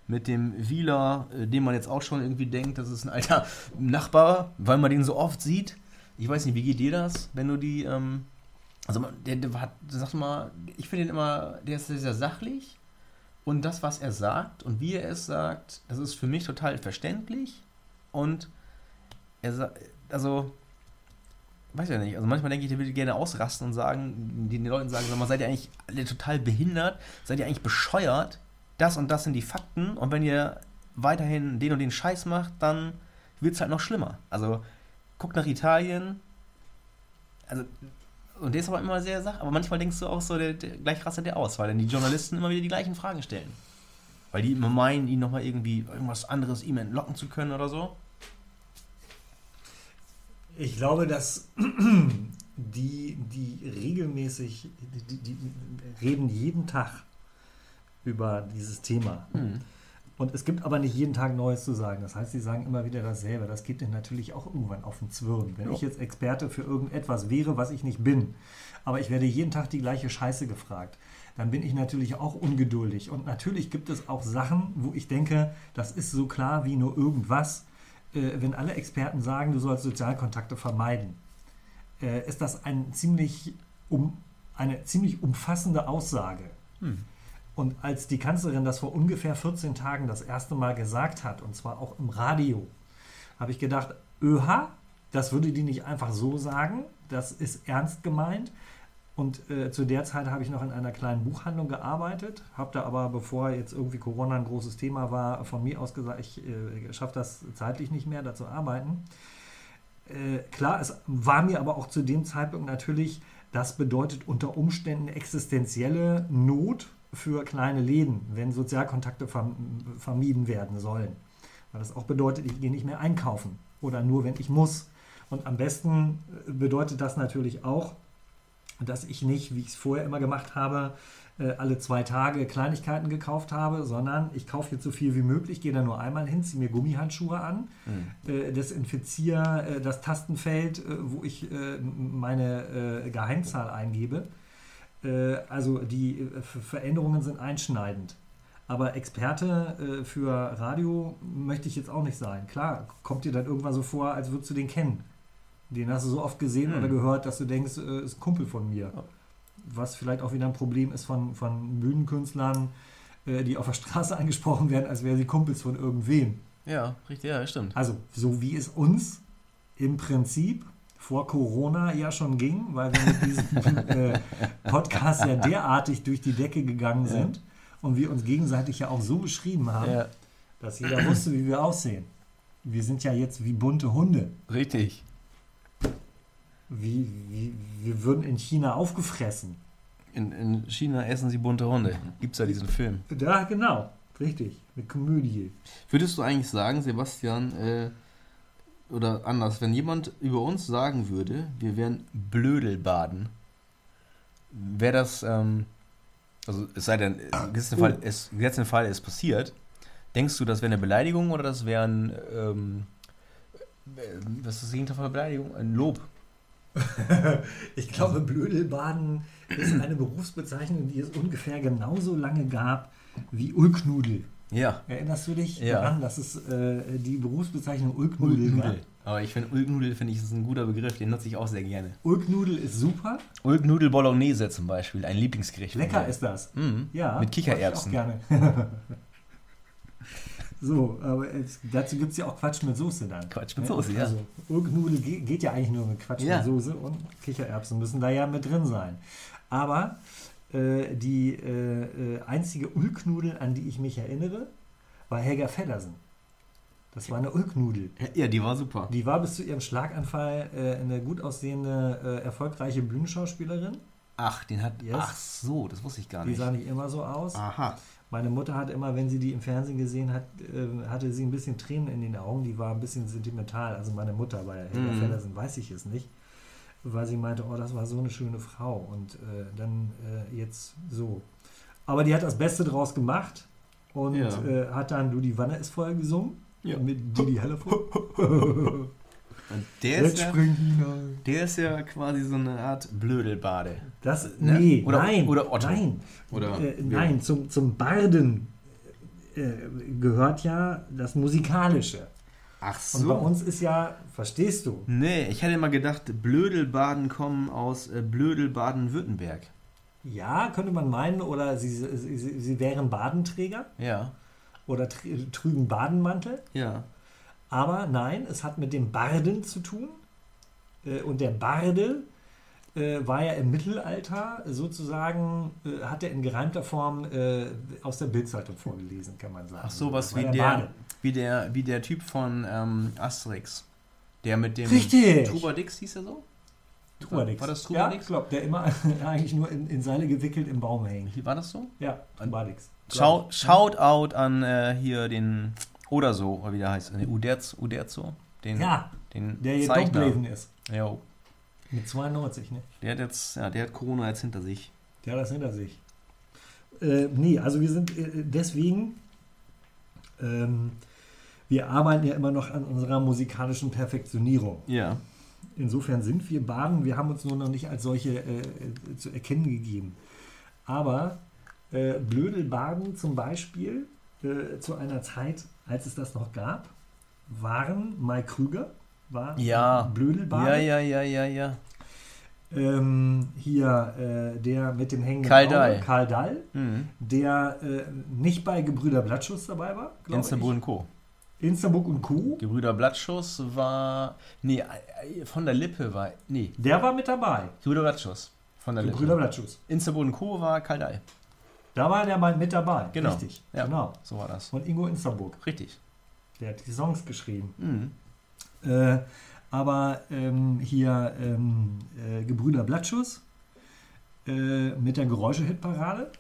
mit dem Wieler, äh, den man jetzt auch schon irgendwie denkt, das ist ein alter Nachbar, weil man den so oft sieht. Ich weiß nicht, wie geht dir das, wenn du die, ähm, also man- der, der hat, sag mal, ich finde ihn immer, der ist sehr, sehr sachlich und das, was er sagt und wie er es sagt, das ist für mich total verständlich und er sagt, also, weiß ja nicht, also manchmal denke ich, der würde gerne ausrasten und sagen, den Leuten sagen, sag mal, seid ihr eigentlich alle total behindert, seid ihr eigentlich bescheuert, das und das sind die Fakten und wenn ihr weiterhin den und den Scheiß macht, dann wird es halt noch schlimmer. Also guckt nach Italien, also und der ist aber immer sehr sach, aber manchmal denkst du auch so, der, der, gleich rastet der aus, weil dann die Journalisten immer wieder die gleichen Fragen stellen. Weil die immer meinen, ihn nochmal irgendwie irgendwas anderes ihm entlocken zu können oder so.
Ich glaube, dass die, die regelmäßig, die, die, reden jeden Tag über dieses Thema. Und es gibt aber nicht jeden Tag Neues zu sagen. Das heißt, sie sagen immer wieder dasselbe. Das geht ihnen natürlich auch irgendwann auf den Zwirn. Wenn
Ja.
ich jetzt Experte für irgendetwas wäre, was ich nicht bin, aber ich werde jeden Tag die gleiche Scheiße gefragt, dann bin ich natürlich auch ungeduldig. Und natürlich gibt es auch Sachen, wo ich denke, das ist so klar wie nur irgendwas. Äh, wenn alle Experten sagen, du sollst Sozialkontakte vermeiden, äh, ist das ein ziemlich um, eine ziemlich umfassende Aussage.
Hm.
Und als die Kanzlerin das vor ungefähr 14 Tagen das erste Mal gesagt hat, und zwar auch im Radio, habe ich gedacht, öha, das würde die nicht einfach so sagen, das ist ernst gemeint. Und äh, zu der Zeit habe ich noch in einer kleinen Buchhandlung gearbeitet, habe da aber, bevor jetzt irgendwie Corona ein großes Thema war, von mir aus gesagt, ich äh, schaffe das zeitlich nicht mehr, da zu arbeiten. Äh, klar, es war mir aber auch zu dem Zeitpunkt natürlich, das bedeutet unter Umständen existenzielle Not für kleine Läden, wenn Sozialkontakte vermieden werden sollen. Weil das auch bedeutet, ich gehe nicht mehr einkaufen oder nur, wenn ich muss. Und am besten äh, bedeutet das natürlich auch, dass ich nicht, wie ich es vorher immer gemacht habe, äh, alle zwei Tage Kleinigkeiten gekauft habe, sondern ich kaufe jetzt so viel wie möglich, gehe da nur einmal hin, ziehe mir Gummihandschuhe an, mhm. desinfiziere das Tastenfeld, wo ich meine Geheimzahl eingebe. Also die Veränderungen sind einschneidend. Aber Experte für Radio möchte ich jetzt auch nicht sein. Klar, kommt dir dann irgendwann so vor, als würdest du den kennen. Den hast du so oft gesehen mhm. oder gehört, dass du denkst, äh, ist ein Kumpel von mir. Ja. Was vielleicht auch wieder ein Problem ist von, von Bühnenkünstlern, äh, die auf der Straße angesprochen werden, als wären sie Kumpels von irgendwem.
Ja, richtig, ja, stimmt.
Also, so wie es uns im Prinzip vor Corona ja schon ging, weil wir mit diesem äh, Podcast ja derartig durch die Decke gegangen sind ja. und wir uns gegenseitig ja auch so beschrieben haben, ja. dass jeder wusste, wie wir aussehen. Wir sind ja jetzt wie bunte Hunde.
Richtig
wie, wie, wir würden in China aufgefressen.
In, in China essen sie bunte Hunde. Gibt es ja diesen Film.
Ja, genau. Richtig. Eine Komödie.
Würdest du eigentlich sagen, Sebastian, äh, oder anders, wenn jemand über uns sagen würde, wir wären Blödelbaden, wäre das, ähm, also es sei denn, gesetzt den, Fall, es, gesetzt Fall, es passiert, denkst du, das wäre eine Beleidigung oder das wäre ein, ähm, äh, was ist das Gegenteil von einer Beleidigung? Ein Lob?
ich glaube, Blödelbaden ist eine Berufsbezeichnung, die es ungefähr genauso lange gab wie Ulknudel.
Ja.
Erinnerst du dich ja. daran, dass es äh, die Berufsbezeichnung Ulknudel, Ulknudel. gab?
Aber ich finde Ulknudel finde ich ist ein guter Begriff, den nutze ich auch sehr gerne.
Ulknudel ist super.
Ulknudel Bolognese zum Beispiel, ein Lieblingsgericht.
Lecker ist das.
Mhm. Ja. Mit Kichererbsen. Ich auch
gerne. So, aber es, dazu gibt es ja auch Quatsch mit Soße dann.
Quatsch mit Soße, ja. Also
Urknudel geht, geht ja eigentlich nur mit Quatsch ja. mit Soße und Kichererbsen müssen da ja mit drin sein. Aber äh, die äh, äh einzige Ulknudel, an die ich mich erinnere, war Helga Feddersen. Das war eine Ulknudel.
Ja, die war super.
Die war bis zu ihrem Schlaganfall äh, eine gut aussehende, äh, erfolgreiche Bühnenschauspielerin.
Ach, den hat. Yes. Ach so, das wusste ich gar nicht.
Die sah nicht immer so aus.
Aha.
Meine Mutter hat immer, wenn sie die im Fernsehen gesehen hat, äh, hatte sie ein bisschen Tränen in den Augen. Die war ein bisschen sentimental. Also meine Mutter, bei Helga mhm. Feddersen weiß ich es nicht. Weil sie meinte, oh, das war so eine schöne Frau. Und äh, dann äh, jetzt so. Aber die hat das Beste draus gemacht und ja. Äh, hat dann Du die Wanne ist voll gesungen. Ja. Mit Didi Hallervor.
Und der ist, ja, der ist ja quasi so eine Art Blödelbade.
Das, ne? nee,
oder,
nein.
Oder Otto.
Nein,
oder
äh, nein zum, zum Barden äh, gehört ja das Musikalische.
Ach so.
Und bei uns ist ja, verstehst du?
Nee, ich hätte immer gedacht, Blödelbaden kommen aus äh, Blödelbaden-Württemberg.
Ja, könnte man meinen, oder sie, sie, sie wären Badenträger.
Ja.
Oder trügen Badenmantel.
Ja.
Aber nein, es hat mit dem Barden zu tun. Äh, und der Barde äh, war ja im Mittelalter sozusagen, äh, hat er in gereimter Form aus der Bildzeitung vorgelesen, kann man sagen.
Ach so, was wie der, der wie, der, wie der Typ von ähm, Asterix. Der mit dem
Richtig.
Trubadix hieß er so?
Trubadix.
War das Trubadix?
Ja, ich glaube, der immer eigentlich nur in, in, Seile gewickelt im Baum hängt.
War das so?
Ja, Trubadix.
Shout, shout out an äh, hier den oder so, wie der heißt. Nee, Uderzo, Uderzo den,
ja,
den
der jetzt auch gelesen ist.
Jo.
Mit 92, ne?
Der hat jetzt, ja, der hat Corona jetzt hinter sich.
Der hat das hinter sich. Äh, nee, also wir sind äh, deswegen, ähm, wir arbeiten ja immer noch an unserer musikalischen Perfektionierung.
Ja.
Insofern sind wir Baden, wir haben uns nur noch nicht als solche äh, zu erkennen gegeben. Aber äh, Blödelbaden zum Beispiel äh, zu einer Zeit, als es das noch gab, waren Mai Krüger, war
ja.
Blödelbade.
Ja, ja, ja, ja, ja.
ähm, hier äh, der mit dem hängenden
Karl Dahl.
Karl Dahl,
Mhm.
der äh, nicht bei Gebrüder Blattschuss dabei war, glaube
Instanbul und Co.
ich. Insterburg und Co.
Gebrüder Blattschuss war. Nee, von der Lippe war. Nee,
Der war mit dabei.
Gebrüder Blattschuss. Von der
Gebrüder
Lippe.
Blattschuss.
Instanbul und Co. war Kaldei.
Da war der mal mit dabei.
Genau.
Richtig.
Ja.
Genau.
So war das.
Und Ingo Insterburg.
Richtig.
Der hat die Songs geschrieben.
Mhm.
Äh, aber ähm, hier ähm, äh, Gebrüder Blattschuss äh, mit der Geräusche-Hitparade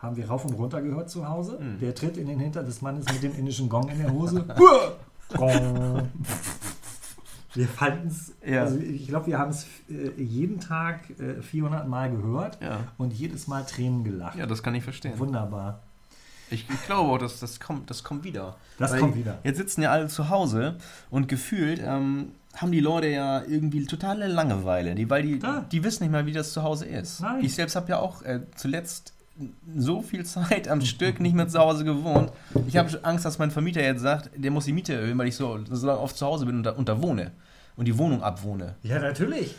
haben wir rauf und runter gehört zu Hause.
Mhm.
Der tritt in den Hintern des Mannes mit dem indischen Gong in der Hose. Gong. Wir fanden es,
Ja.
also ich glaube, wir haben es äh, jeden Tag äh, 400 Mal gehört
Ja.
und jedes Mal Tränen gelacht.
ja, das kann ich verstehen.
Wunderbar.
Ich, ich glaube auch, dass das kommt, das kommt wieder.
Das
Weil
kommt wieder.
Jetzt sitzen ja alle zu Hause und gefühlt ähm, haben die Leute ja irgendwie totale Langeweile, die, weil die,
Ja.
die wissen nicht mal, wie das zu Hause ist.
Nein.
Ich selbst habe ja auch äh, zuletzt so viel Zeit am Stück nicht mehr zu Hause gewohnt. Ich habe Angst, dass mein Vermieter jetzt sagt, der muss die Miete erhöhen, weil ich so, so lange oft zu Hause bin und da, und da wohne und die Wohnung abwohne.
Ja, natürlich.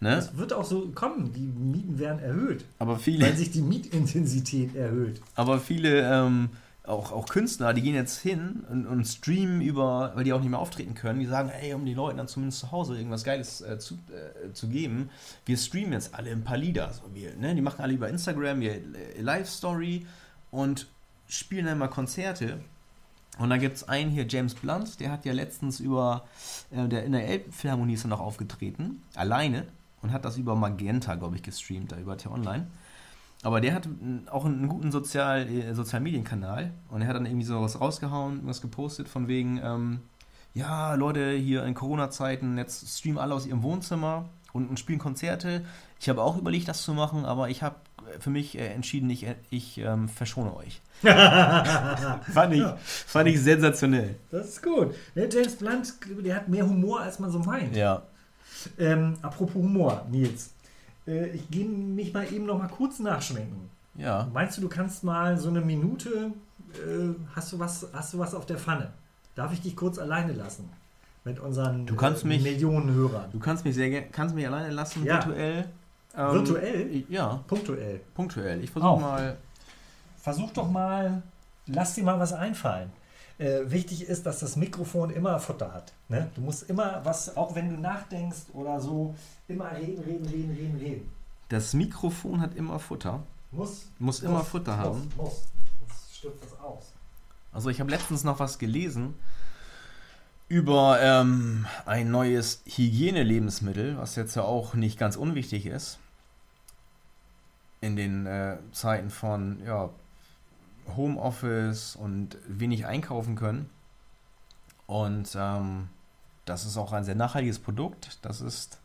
Ne?
Das wird auch so kommen. Die Mieten werden erhöht,
Aber
weil
viele,
sich die Mietintensität erhöht.
aber viele ähm, auch, auch Künstler, die gehen jetzt hin und, und streamen über, weil die auch nicht mehr auftreten können, die sagen, ey, um die Leuten dann zumindest zu Hause irgendwas Geiles äh, zu, äh, zu geben, wir streamen jetzt alle ein paar Lieder. So, wir, ne? Die machen alle über Instagram ihr äh, Live-Story und spielen dann mal Konzerte. Und dann gibt es einen hier, James Blunt, der hat ja letztens über, äh, der in der Elbphilharmonie ist er noch aufgetreten, alleine, und hat das über Magenta, glaube ich, gestreamt, da über T-Online. Aber der hat auch einen guten Sozial, äh, Sozialmedienkanal und er hat dann irgendwie so was rausgehauen, was gepostet von wegen, ähm, ja, Leute, hier in Corona-Zeiten, jetzt streamen alle aus ihrem Wohnzimmer und, und spielen Konzerte. Ich habe auch überlegt, das zu machen, aber ich habe für mich äh, entschieden, ich, ich ähm, verschone euch. fand, ich, fand ich sensationell.
Das ist gut. Der James Blunt, der hat mehr Humor, als man so meint.
Ja.
Ähm, apropos Humor, Nils. Äh, ich gehe mich mal eben noch mal kurz nachschminken.
Ja.
Meinst du, du kannst mal so eine Minute, äh, hast, du was, hast du was auf der Pfanne? Darf ich dich kurz alleine lassen? Mit unseren
Du kannst
äh,
mich-
Millionen Hörern.
Du kannst mich sehr gerne, kannst mich alleine lassen,
Ja.
virtuell. Ähm,
Virtuell?
Ja,
Punktuell.
punktuell. Ich versuche mal.
Versuch doch mal, lass dir mal was einfallen. Äh, wichtig ist, dass das Mikrofon immer Futter hat. Ne? Du musst immer was, auch wenn du nachdenkst oder so, immer reden, reden, reden, reden, reden.
Das Mikrofon hat immer Futter.
Muss.
Muss immer Futter
muss,
haben.
Muss. Das stirbt das aus.
Also ich habe letztens noch was gelesen über ähm, ein neues Hygienelebensmittel, was jetzt ja auch nicht ganz unwichtig ist. In den äh, Zeiten von ja, Homeoffice und wenig einkaufen können. Und ähm, das ist auch ein sehr nachhaltiges Produkt. Das ist,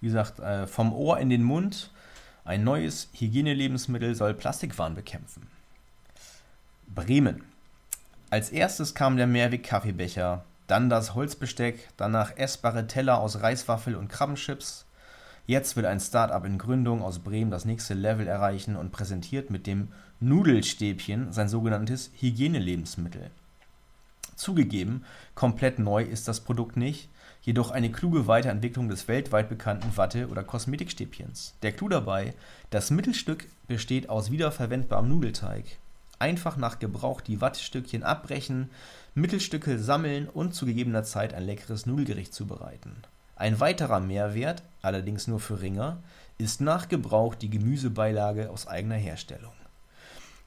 wie gesagt, äh, vom Ohr in den Mund. Ein neues Hygienelebensmittel soll Plastikwaren bekämpfen. Bremen. Als erstes kam der Mehrweg-Kaffeebecher, dann das Holzbesteck, danach essbare Teller aus Reiswaffel und Krabbenchips. Jetzt will ein Start-up in Gründung aus Bremen das nächste Level erreichen und präsentiert mit dem Nudelstäbchen sein sogenanntes Hygienelebensmittel. Zugegeben, komplett neu ist das Produkt nicht, jedoch eine kluge Weiterentwicklung des weltweit bekannten Watte- oder Kosmetikstäbchens. Der Clou dabei, das Mittelstück besteht aus wiederverwendbarem Nudelteig. Einfach nach Gebrauch die Wattestückchen abbrechen, Mittelstücke sammeln und zu gegebener Zeit ein leckeres Nudelgericht zubereiten. Ein weiterer Mehrwert, allerdings nur für Ringer, ist nach Gebrauch die Gemüsebeilage aus eigener Herstellung.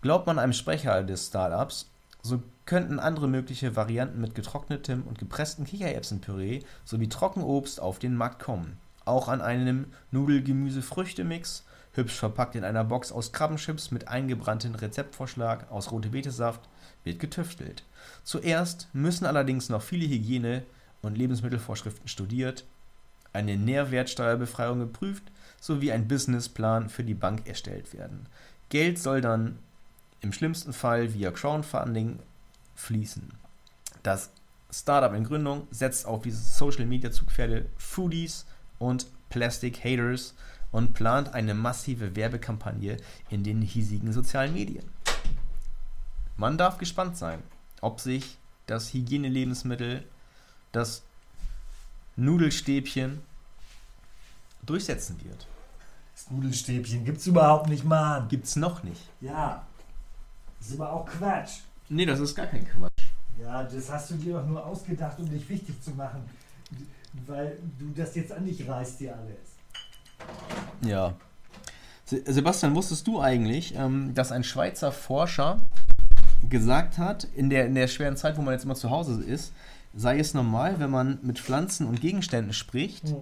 Glaubt man einem Sprecher des Startups, so könnten andere mögliche Varianten mit getrocknetem und gepresstem Kichererbsenpüree sowie Trockenobst auf den Markt kommen. Auch an einem Nudelgemüse-Früchte-Mix, hübsch verpackt in einer Box aus Krabbenchips mit eingebranntem Rezeptvorschlag aus rote Betesaft, wird getüftelt. Zuerst müssen allerdings noch viele Hygiene- und Lebensmittelvorschriften studiert, eine Nährwertsteuerbefreiung geprüft sowie ein Businessplan für die Bank erstellt werden. Geld soll dann im schlimmsten Fall via Crowdfunding fließen. Das Startup in Gründung setzt auf diese Social Media Zugpferde Foodies und Plastic Haters und plant eine massive Werbekampagne in den hiesigen sozialen Medien. Man darf gespannt sein, ob sich das Hygienelebensmittel, das Nudelstäbchen durchsetzen wird.
Nudelstäbchen gibt's überhaupt nicht, Mann.
Gibt's noch nicht.
Ja. Das ist aber auch Quatsch.
Nee, das ist gar kein Quatsch.
Ja, das hast du dir doch nur ausgedacht, um dich wichtig zu machen. Weil du das jetzt an dich reißt, dir alles.
Ja. Se- Sebastian, wusstest du eigentlich, ähm, dass ein Schweizer Forscher gesagt hat, in der, in der schweren Zeit, wo man jetzt immer zu Hause ist, sei es normal, wenn man mit Pflanzen und Gegenständen spricht,
Hm.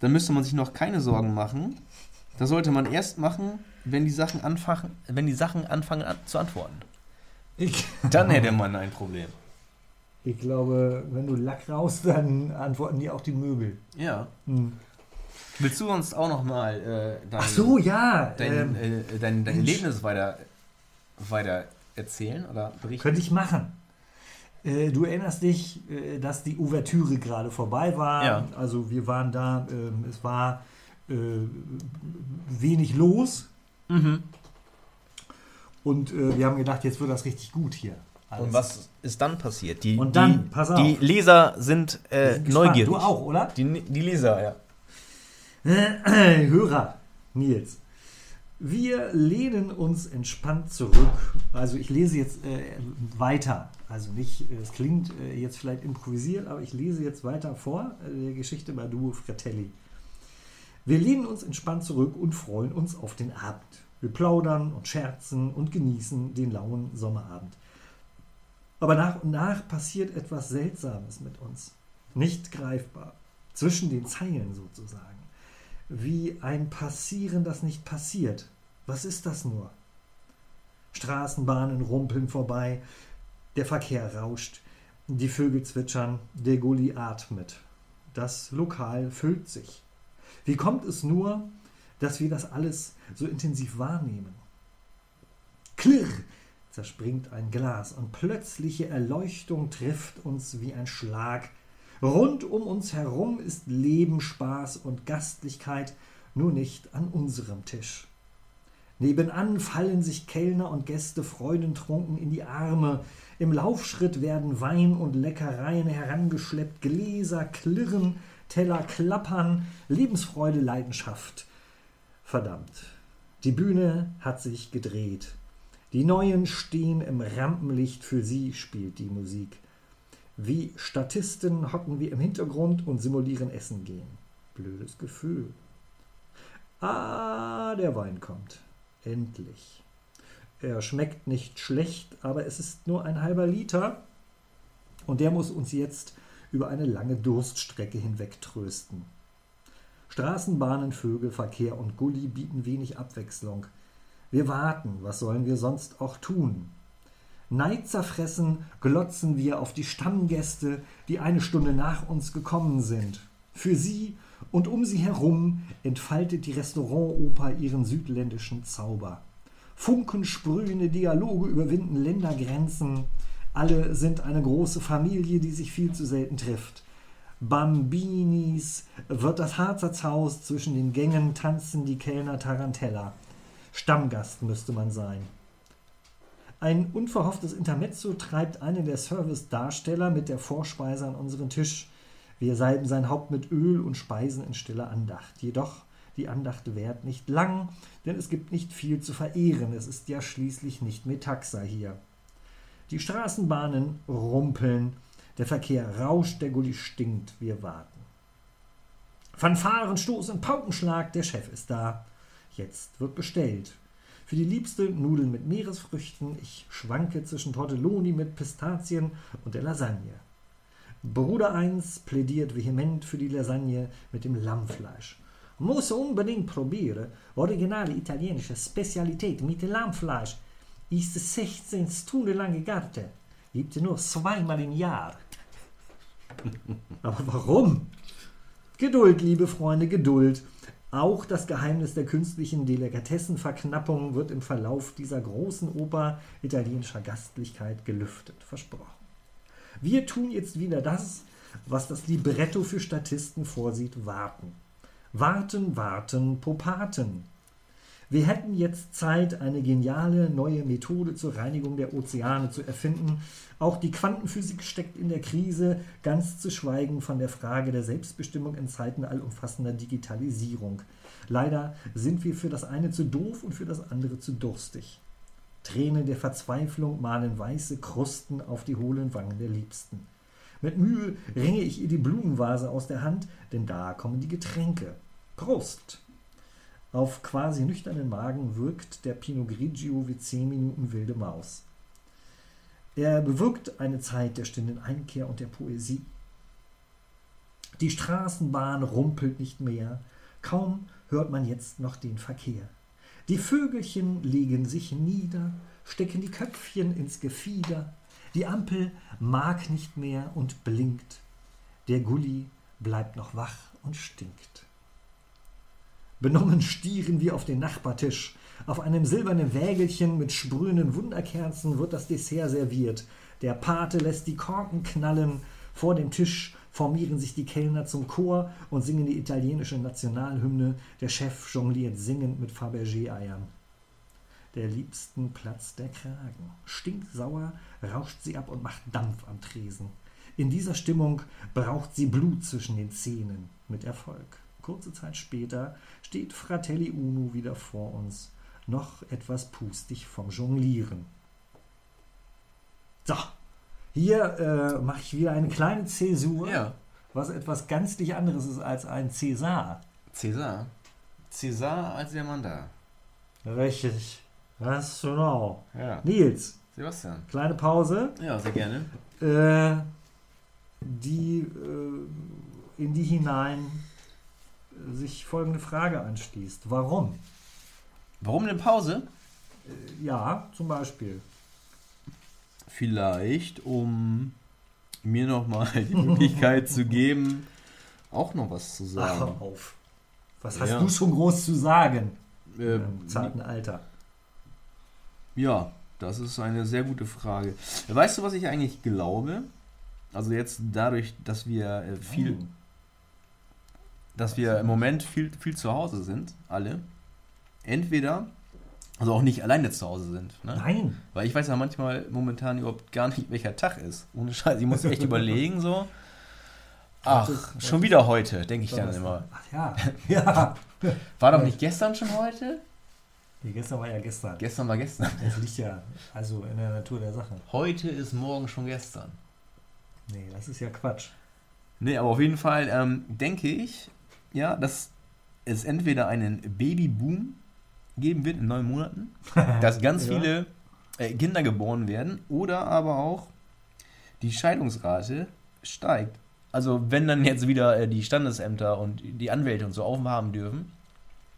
dann müsste man sich noch keine Sorgen machen. Das sollte man erst machen, wenn die Sachen anfangen, wenn die Sachen anfangen an, zu antworten.
Ich,
Dann hätte man ein Problem.
ich glaube, wenn du Lack raus, dann antworten die auch die Möbel.
Ja.
Hm.
Willst du uns auch noch mal äh, dein,
Ach so, ja.
dein,
ähm,
äh, dein, dein. Erlebnis weiter, weiter erzählen oder berichten?
Könnte ich machen. Äh, Du erinnerst dich, äh, dass die Ouvertüre gerade vorbei war.
Ja.
Also wir waren da, ähm, es war äh, wenig los
Mhm.
und äh, wir haben gedacht, jetzt wird das richtig gut hier. Alles.
Und was ist dann passiert? Die,
Und dann,
die,
pass auf.
die Leser sind, äh,
sind
neugierig.
Du auch, oder?
Die, die Leser, ja.
Hörer, Nils. Wir lehnen uns entspannt zurück. Also ich lese jetzt äh, weiter. Also nicht, äh, es klingt äh, jetzt vielleicht improvisiert, aber ich lese jetzt weiter vor äh, der Geschichte bei Duo Fratelli. Wir lehnen uns entspannt zurück und freuen uns auf den Abend. Wir plaudern und scherzen und genießen den lauen Sommerabend. Aber nach und nach passiert etwas Seltsames mit uns. Nicht greifbar. Zwischen den Zeilen sozusagen wie ein Passieren, das nicht passiert. Was ist das nur? Straßenbahnen rumpeln vorbei, der Verkehr rauscht, die Vögel zwitschern, der Gulli atmet. Das Lokal füllt sich. Wie kommt es nur, dass wir das alles so intensiv wahrnehmen? Klirr zerspringt ein Glas und plötzliche Erleuchtung trifft uns wie ein Schlag Rund um uns herum ist Leben, Spaß und Gastlichkeit, nur nicht an unserem Tisch. Nebenan fallen sich Kellner und Gäste freudentrunken in die Arme. Im Laufschritt werden Wein und Leckereien herangeschleppt, Gläser klirren, Teller klappern, Lebensfreude, Leidenschaft. Verdammt, die Bühne hat sich gedreht. Die Neuen stehen im Rampenlicht, für sie spielt die Musik. Wie Statisten hocken wir im Hintergrund und simulieren Essen gehen. Blödes Gefühl. Ah, der Wein kommt. Endlich. Er schmeckt nicht schlecht, aber es ist nur ein halber Liter und der muss uns jetzt über eine lange Durststrecke hinweg trösten. Straßenbahnen, Vögel, Verkehr und Gulli bieten wenig Abwechslung. Wir warten, was sollen wir sonst auch tun? Neidzerfressen glotzen wir auf die Stammgäste, die eine Stunde nach uns gekommen sind. Für sie und um sie herum entfaltet die Restaurantoper ihren südländischen Zauber. Funkensprühende Dialoge überwinden Ländergrenzen. Alle sind eine große Familie, die sich viel zu selten trifft. Bambinis wird das Harzershaus zwischen den Gängen tanzen die Kellner Tarantella. Stammgast müsste man sein. Ein unverhofftes Intermezzo treibt einen der Service-Darsteller mit der Vorspeise an unseren Tisch. Wir salben sein Haupt mit Öl und speisen in stiller Andacht. Jedoch, die Andacht währt nicht lang, denn es gibt nicht viel zu verehren. Es ist ja schließlich nicht Metaxa hier. Die Straßenbahnen rumpeln, der Verkehr rauscht, der Gulli stinkt, wir warten. Fanfaren, Stoß und Paukenschlag, der Chef ist da. Jetzt wird bestellt. Für die Liebste Nudeln mit Meeresfrüchten. Ich schwanke zwischen Tortelloni mit Pistazien und der Lasagne. Bruder 1 plädiert vehement für die Lasagne mit dem Lammfleisch. Muss unbedingt probieren. Originale italienische Spezialität mit Lammfleisch. Ist 16 Stunden lang gegarte. Gibt es nur zweimal im Jahr. Aber warum? Geduld, liebe Freunde, Geduld. Auch das Geheimnis der künstlichen Delikatessenverknappung wird im Verlauf dieser großen Oper italienischer Gastlichkeit gelüftet, versprochen. Wir tun jetzt wieder das, was das Libretto für Statisten vorsieht, warten. Warten, warten, Popaten. Wir hätten jetzt Zeit, eine geniale neue Methode zur Reinigung der Ozeane zu erfinden. Auch die Quantenphysik steckt in der Krise, ganz zu schweigen von der Frage der Selbstbestimmung in Zeiten allumfassender Digitalisierung. Leider sind wir für das eine zu doof und für das andere zu durstig. Tränen der Verzweiflung malen weiße Krusten auf die hohlen Wangen der Liebsten. Mit Mühe ringe ich ihr die Blumenvase aus der Hand, denn da kommen die Getränke. Prost! Auf quasi nüchternen Magen wirkt der Pinot Grigio wie zehn Minuten wilde Maus. Er bewirkt eine Zeit der stillen Einkehr und der Poesie. Die Straßenbahn rumpelt nicht mehr, kaum hört man jetzt noch den Verkehr. Die Vögelchen legen sich nieder, stecken die Köpfchen ins Gefieder. Die Ampel mag nicht mehr und blinkt. Der Gulli bleibt noch wach und stinkt. Benommen stieren wir auf den Nachbartisch. Auf einem silbernen Wägelchen mit sprühenden Wunderkerzen wird das Dessert serviert. Der Pate lässt die Korken knallen. Vor dem Tisch formieren sich die Kellner zum Chor und singen die italienische Nationalhymne. Der Chef jongliert singend mit Fabergé-Eiern. Der liebsten platzt der Kragen. Stinksauer rauscht sie ab und macht Dampf am Tresen. In dieser Stimmung braucht sie Blut zwischen den Zähnen. Mit Erfolg. Kurze Zeit später steht Fratelli Uno wieder vor uns, noch etwas pustig vom Jonglieren. So, hier äh, mache ich wieder eine kleine Zäsur,
Ja.
was etwas ganzlich anderes ist als ein Cäsar.
Cäsar. Cäsar als der Mann da.
Richtig. Das genau.
Ja.
Nils,
Sebastian.
kleine Pause,
Ja, sehr gerne.
äh, die äh, in die hinein sich folgende Frage anschließt. Warum?
Warum eine Pause?
Äh, ja, zum Beispiel.
Vielleicht, um mir nochmal die Möglichkeit zu geben, auch noch was zu
Ach,
sagen.
hör auf. Was hast
Ja.
du schon groß zu sagen
Äh,
im zarten Alter?
ja, das ist eine sehr gute Frage. Weißt du, was ich eigentlich glaube? Also jetzt dadurch, dass wir äh, viel,
Nein.
Dass wir im Moment viel, viel zu Hause sind, alle. Entweder, also auch nicht alleine zu Hause sind. Ne?
Nein.
Weil ich weiß ja manchmal momentan überhaupt gar nicht, welcher Tag ist. Ohne Scheiß, ich muss echt überlegen so. Ach, schon wieder heute, denke ich dann immer.
Ach ja. ja.
War doch nicht gestern schon heute?
Nee, gestern war ja gestern.
Gestern war gestern.
Das liegt ja also in der Natur der Sache.
Heute ist morgen schon gestern.
Nee, das ist ja Quatsch.
Nee, aber auf jeden Fall ähm, denke ich, ja, dass es entweder einen Babyboom geben wird in neun Monaten, dass ganz
Ja.
viele äh, Kinder geboren werden oder aber auch die Scheidungsrate steigt. Also wenn dann jetzt wieder äh, die Standesämter und die Anwälte und so aufhaben dürfen,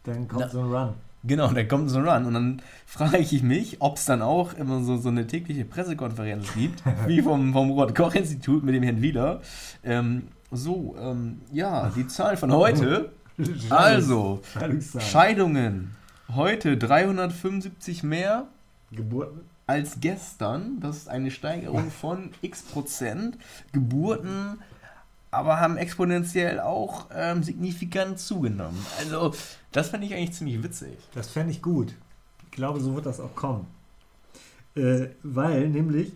Dann kommt
Na.
so ein Run.
Genau, dann kommt so ein Run. Und dann frage ich mich, ob es dann auch immer so, so eine tägliche Pressekonferenz gibt, wie vom, vom Robert-Koch-Institut mit dem Herrn Wieler. Ähm, so, ähm, ja, die Zahl von heute. Also. Scheidungen. Heute 375 mehr
Geburten.
als gestern. Das ist eine Steigerung von x Prozent. Geburten aber haben exponentiell auch ähm, signifikant zugenommen. Also, das fand ich eigentlich ziemlich witzig.
Das fände ich gut. Ich glaube, so wird das auch kommen. Äh, weil nämlich,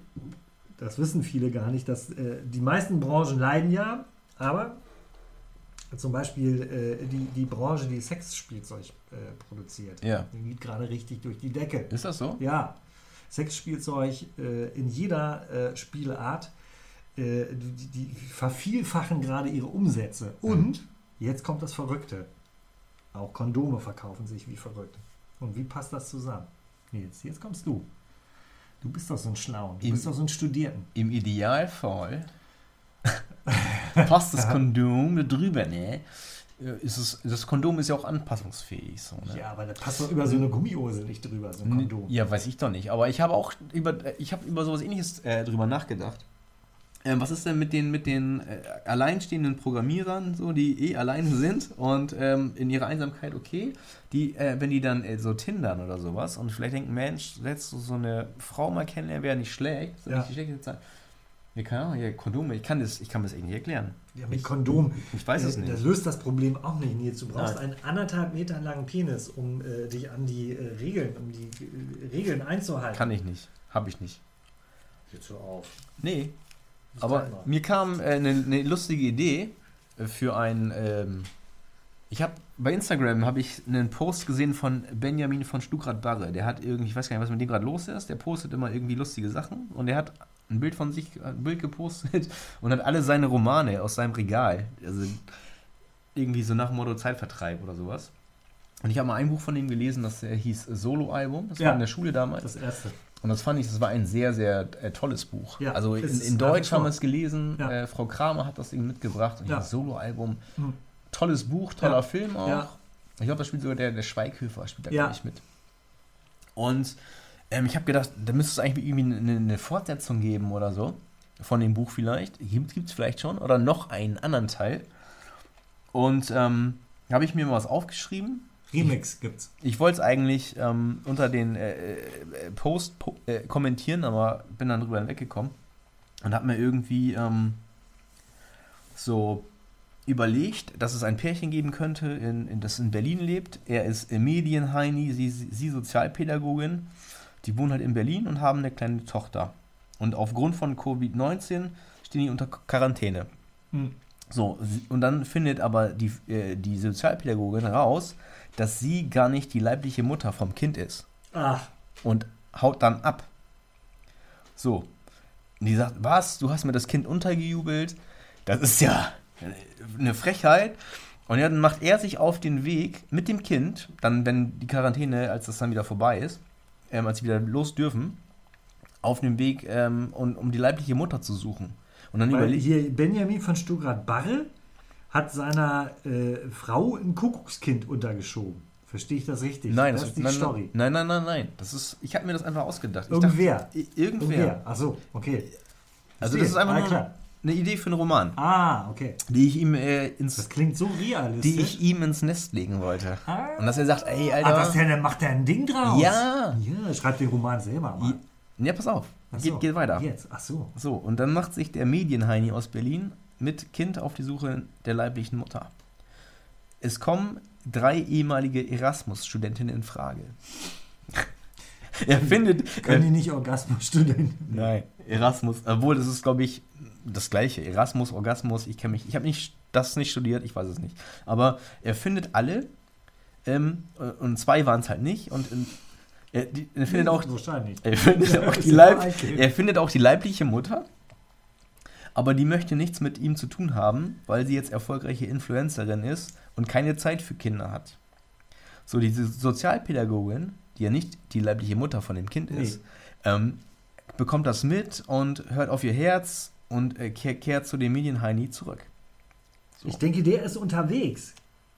das wissen viele gar nicht, dass äh, die meisten Branchen leiden ja, aber zum Beispiel äh, die, die Branche, die Sexspielzeug äh, produziert,
Ja.
die geht gerade richtig durch die Decke.
Ist das so?
Ja, Sexspielzeug äh, in jeder äh, Spielart, äh, die, die vervielfachen gerade ihre Umsätze. Und jetzt kommt das Verrückte. Auch Kondome verkaufen sich wie verrückt. Und wie passt das zusammen? Jetzt, jetzt kommst du. Du bist doch so ein Schlauen. Du
Im-
bist doch so ein Studierten.
Im Idealfall passt das Kondom da drüber, ne? Äh, Ist es, das Kondom ist ja auch anpassungsfähig. So, ne?
Ja, aber da passt doch über so eine Gummihose nicht drüber, so ein Kondom.
Ja, weiß ich doch nicht. Aber ich habe auch über, ich habe über sowas ähnliches äh, drüber nachgedacht. Ähm, was ist denn mit den, mit den äh, alleinstehenden Programmierern, so, die eh alleine sind und ähm, in ihrer Einsamkeit okay, die, äh, wenn die dann äh, so tindern oder sowas und vielleicht denken, Mensch, jetzt so, so eine Frau mal kennenlernen wäre nicht schlecht,
Ja.
nicht die schlechte Zeit. Ja, keine Ahnung, ja, Kondome, ich kann das, ich kann das echt nicht erklären.
Ja, mit Kondom.
Ich weiß es
Äh,
nicht.
Das löst das Problem auch nicht, Nils. Du brauchst
Nein.
einen anderthalb Meter langen Penis, um äh, dich an die äh, Regeln, um die äh, Regeln einzuhalten.
Kann ich nicht. Habe ich nicht.
Jetzt hör auf.
Nee. Aber mir kam äh, eine eine lustige Idee äh, für ein. Ähm, ich habe bei Instagram habe ich einen Post gesehen von Benjamin von Stuckrad-Barre. Der hat irgendwie, ich weiß gar nicht, was mit dem gerade los ist. Der postet immer irgendwie lustige Sachen und der hat ein Bild von sich, ein Bild gepostet und hat alle seine Romane aus seinem Regal. Also irgendwie so nach dem Motto Zeitvertreib oder sowas. Und ich habe mal ein Buch von ihm gelesen, das äh, hieß Solo-Album. Das
Ja.
war in der Schule damals.
Das erste.
Und das fand ich, das war ein sehr, sehr äh, tolles Buch.
Ja,
also in, in Deutsch haben wir es gelesen.
Ja.
Äh, Frau Kramer hat das eben mitgebracht. Und
Ja.
das Solo-Album.
Hm.
Tolles Buch, toller
Ja.
Film auch.
Ja.
Ich glaube, da spielt sogar der, der Schweighöfer spielt da
Ja.
gar nicht mit. Und ähm, ich habe gedacht, da müsste es eigentlich irgendwie eine, eine Fortsetzung geben oder so. Von dem Buch vielleicht. Gibt es vielleicht schon. Oder noch einen anderen Teil. Und ähm, habe ich mir mal was aufgeschrieben.
Remix gibt's.
Ich wollte es eigentlich ähm, unter den äh, äh, Post po äh, kommentieren, aber bin dann drüber hinweggekommen und habe mir irgendwie ähm, so überlegt, dass es ein Pärchen geben könnte, in, in, das in Berlin lebt. Er ist Medienheini, sie, sie Sozialpädagogin. Die wohnen halt in Berlin und haben eine kleine Tochter. Und aufgrund von Covid-19 stehen die unter Quarantäne.
Hm.
So, und dann findet aber die, äh, die Sozialpädagogin raus, dass sie gar nicht die leibliche Mutter vom Kind ist.
Ach,
Und haut dann ab. So. Und die sagt, was, du hast mir das Kind untergejubelt? Das ist ja eine Frechheit. Und ja, dann macht er sich auf den Weg mit dem Kind, dann, wenn die Quarantäne, als das dann wieder vorbei ist, ähm, als sie wieder los dürfen, auf dem Weg, ähm, um, um die leibliche Mutter zu suchen. Und dann
weil
überlegt,
hier Benjamin von Stuttgart-Barre hat seiner äh, Frau ein Kuckuckskind untergeschoben. Verstehe ich das richtig?
Nein,
das
das
ist die
nein,
Story.
Nein, nein, nein, nein. Das ist, ich habe mir das einfach ausgedacht. Ich
Irgendwer.
Dachte, i- irgendwer.
Irgendwer. Ach so, okay.
Also das ist einfach
ah,
nur
klar.
Eine Idee für einen Roman,
Ah, okay.
die ich ihm äh,
Das
ins,
klingt so realistisch.
die ich ihm ins Nest legen wollte.
ah,
Und dass er sagt, ey,
ah,
Alter.
was der, der macht der ein Ding draus?
Ja.
Ja, schreibt den Roman selber mal.
ja, pass auf.
Ach so,
Geht, geht weiter.
Jetzt, ach so.
So, und dann macht sich der Medienheini aus Berlin mit Kind auf die Suche der leiblichen Mutter. Es kommen drei ehemalige Erasmus-Studentinnen in Frage. er findet.
Können die nicht Orgasmusstudenten?
Nein, Erasmus, obwohl das ist, glaube ich, das gleiche. Erasmus, Orgasmus, ich kenne mich, ich habe nicht, das nicht studiert, ich weiß es nicht. Aber er findet alle, ähm, und zwei waren es halt nicht, und ähm, er, die, er findet auch,
Wahrscheinlich.
er findet, auch die Leib, er findet auch die leibliche Mutter, aber die möchte nichts mit ihm zu tun haben, weil sie jetzt erfolgreiche Influencerin ist und keine Zeit für Kinder hat. So, diese Sozialpädagogin, die ja nicht die leibliche Mutter von dem Kind ist, ähm, bekommt das mit und hört auf ihr Herz und äh, kehr, kehrt zu dem Medienheini zurück. So.
Ich denke, der ist unterwegs.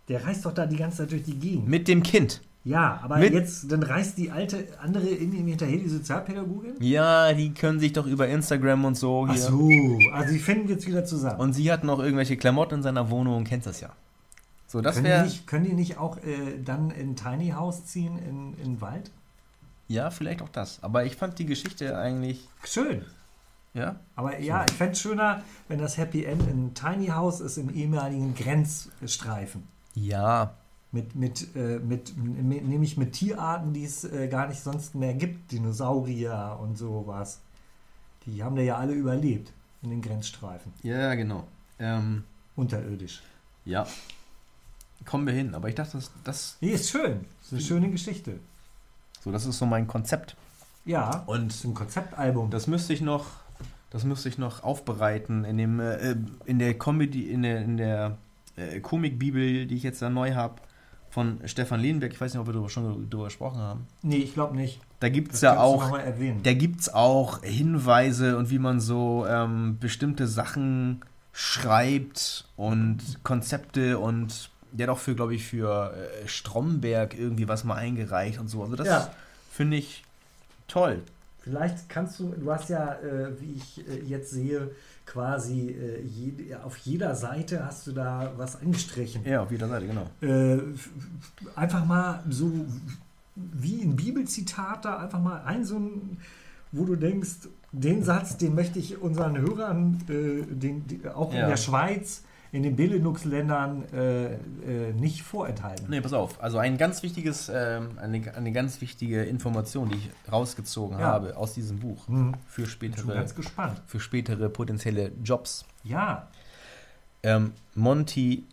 Der reist doch da die ganze Zeit durch die Gegend.
Mit dem Kind.
Ja, aber
Mit-
jetzt, dann reist die alte andere in ihm hinterher, die Sozialpädagogin?
Ja, die können sich doch über Instagram und so
Ach
hier.
so, also die finden jetzt wieder zusammen.
Und sie hat noch irgendwelche Klamotten in seiner Wohnung, kennst das ja. So, das
können, die
wäre.
nicht, können die nicht auch äh, dann in Tiny House ziehen, in, in den Wald?
Ja, vielleicht auch das. Aber ich fand die Geschichte eigentlich.
Schön.
Ja?
Aber ja, ich fände es schöner, wenn das Happy End in Tiny House ist, im ehemaligen Grenzstreifen.
Ja.
Mit, mit, äh, mit, mit, nämlich mit Tierarten, die es äh, gar nicht sonst mehr gibt. Dinosaurier und sowas. Die haben da ja alle überlebt in den Grenzstreifen.
Ja, genau. Ähm,
Unterirdisch.
ja. Kommen wir hin. Aber ich dachte, das, das,
Nee, ist schön. Ist eine schöne Geschichte.
so, das ist so mein Konzept.
Ja,
Und
ein Konzeptalbum.
Das müsste ich noch, das müsste ich noch aufbereiten in dem, äh, in der Comedy, in der, in der äh, Komikbibel, die ich jetzt da neu habe, von Stefan Lehnberg. Ich weiß nicht, ob wir darüber schon darüber gesprochen haben.
nee, ich glaube nicht.
Da gibt es ja auch, da gibt's auch Hinweise und wie man so ähm, bestimmte Sachen schreibt und Konzepte und der hat auch für, glaube ich, für äh, Stromberg irgendwie was mal eingereicht und so. Also das
Ja.
finde ich toll.
Vielleicht kannst du, du hast ja, äh, wie ich äh, jetzt sehe, quasi äh, jede, auf jeder Seite hast du da was angestrichen.
Ja, auf jeder Seite, genau.
Äh, einfach mal so wie ein Bibelzitat da, einfach mal ein so ein, wo du denkst, den Satz, den möchte ich unseren Hörern, äh, den, die, auch
Ja.
in der Schweiz, in den Benelux-Ländern äh, äh, nicht vorenthalten.
Nee, pass auf. Also ein ganz wichtiges, ähm, eine, eine ganz wichtige Information, die ich rausgezogen
Ja.
habe aus diesem Buch
Hm.
für spätere, für spätere potenzielle Jobs.
Ja,
Ähm, Monty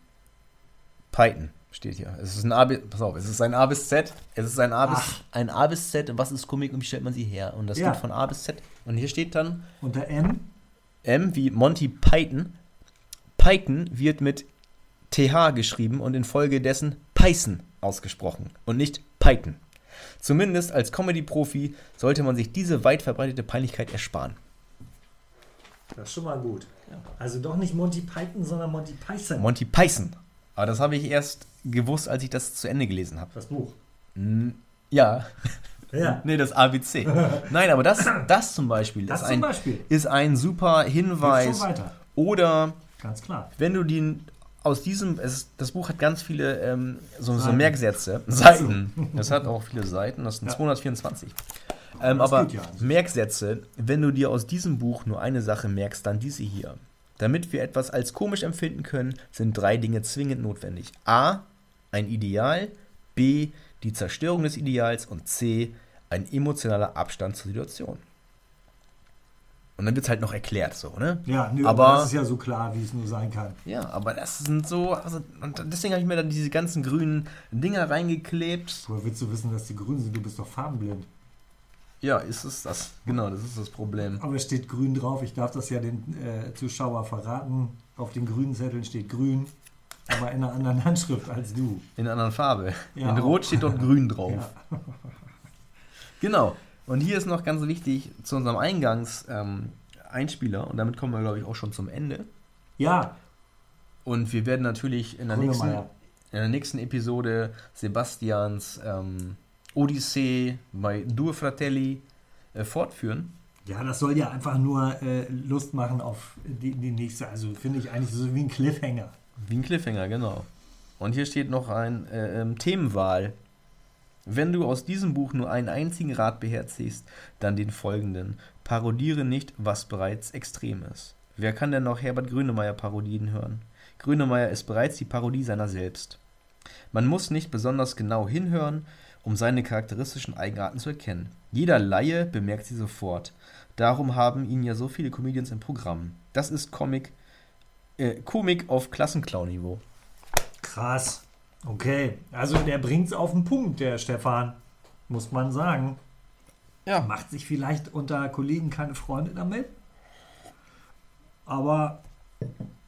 Python steht hier. Es ist ein A bis, pass auf, es ist ein A bis Z. Es ist ein A bis,
Ach.
ein A bis Z. Und was ist Komik und wie stellt man sie her? Und das
Ja.
geht von A bis Z. Und hier steht dann
unter M.
M wie Monty Python. Python wird mit TH geschrieben und infolgedessen Python ausgesprochen und nicht Python. Zumindest als Comedy-Profi sollte man sich diese weit verbreitete Peinlichkeit ersparen.
Das ist schon mal gut. Also doch nicht Monty Python, sondern Monty Python.
Monty Python. Aber das habe ich erst gewusst, als ich das zu Ende gelesen habe.
das Buch.
Ja,
Ja,
nee, das ABC. Nein, aber das, das zum Beispiel
das
ist,
zum
ein,
Beispiel.
ist ein super
schon
Hinweis.
weiter.
Oder
Ganz klar.
wenn du den aus diesem, es, das Buch hat ganz viele ähm, so, so. Merksätze, Seiten. Das hat auch viele Seiten, das sind
Ja.
224. Ähm,
Das
aber
ja.
Merksätze, wenn du dir aus diesem Buch nur eine Sache merkst, dann diese hier. Damit wir etwas als komisch empfinden können, sind drei Dinge zwingend notwendig. A, ein Ideal, B, die Zerstörung des Ideals und C, ein emotionaler Abstand zur Situation. Und dann wird es halt noch erklärt, so, ne?
Ja, nö,
Aber-
das ist ja so klar, wie es nur sein kann.
Ja, aber das sind so, also, und deswegen habe ich mir dann diese ganzen grünen Dinger reingeklebt.
Woher willst du wissen, dass die grün sind? Du bist doch farbenblind.
Ja, ist es das. Genau, das ist das Problem.
Aber es steht grün drauf. Ich darf das ja den äh, Zuschauer verraten. Auf den grünen Zetteln steht grün, aber in einer anderen Handschrift als du.
In einer anderen Farbe.
Ja,
In. Rot steht dort grün drauf.
Ja.
Genau. Und hier ist noch ganz wichtig zu unserem Eingangs ähm, Einspieler und damit kommen wir, glaube ich, auch schon zum Ende.
ja,
Und wir werden natürlich in der, nächsten, in der nächsten Episode Sebastians ähm, Odyssee bei Due Fratelli äh, fortführen.
Ja, das soll ja einfach nur äh, Lust machen auf die, die nächste. Also finde ich eigentlich so wie ein Cliffhanger.
Wie ein Cliffhanger, genau. Und hier steht noch ein äh, ähm, Themenwahl. Wenn du aus diesem Buch nur einen einzigen Rat beherzigst, dann den folgenden. Parodiere nicht, was bereits extrem ist. Wer kann denn noch Herbert Grönemeyer Parodien hören? Grönemeyer ist bereits die Parodie seiner selbst. Man muss nicht besonders genau hinhören, um seine charakteristischen Eigenarten zu erkennen. Jeder Laie bemerkt sie sofort. Darum haben ihn ja so viele Comedians im Programm. Das ist Comic, äh, Komik auf Klassenclown-Niveau.
Krass. Okay, also der bringt es auf den Punkt, der Stefan. Muss man sagen.
Ja.
Macht sich vielleicht unter Kollegen keine Freunde damit. Aber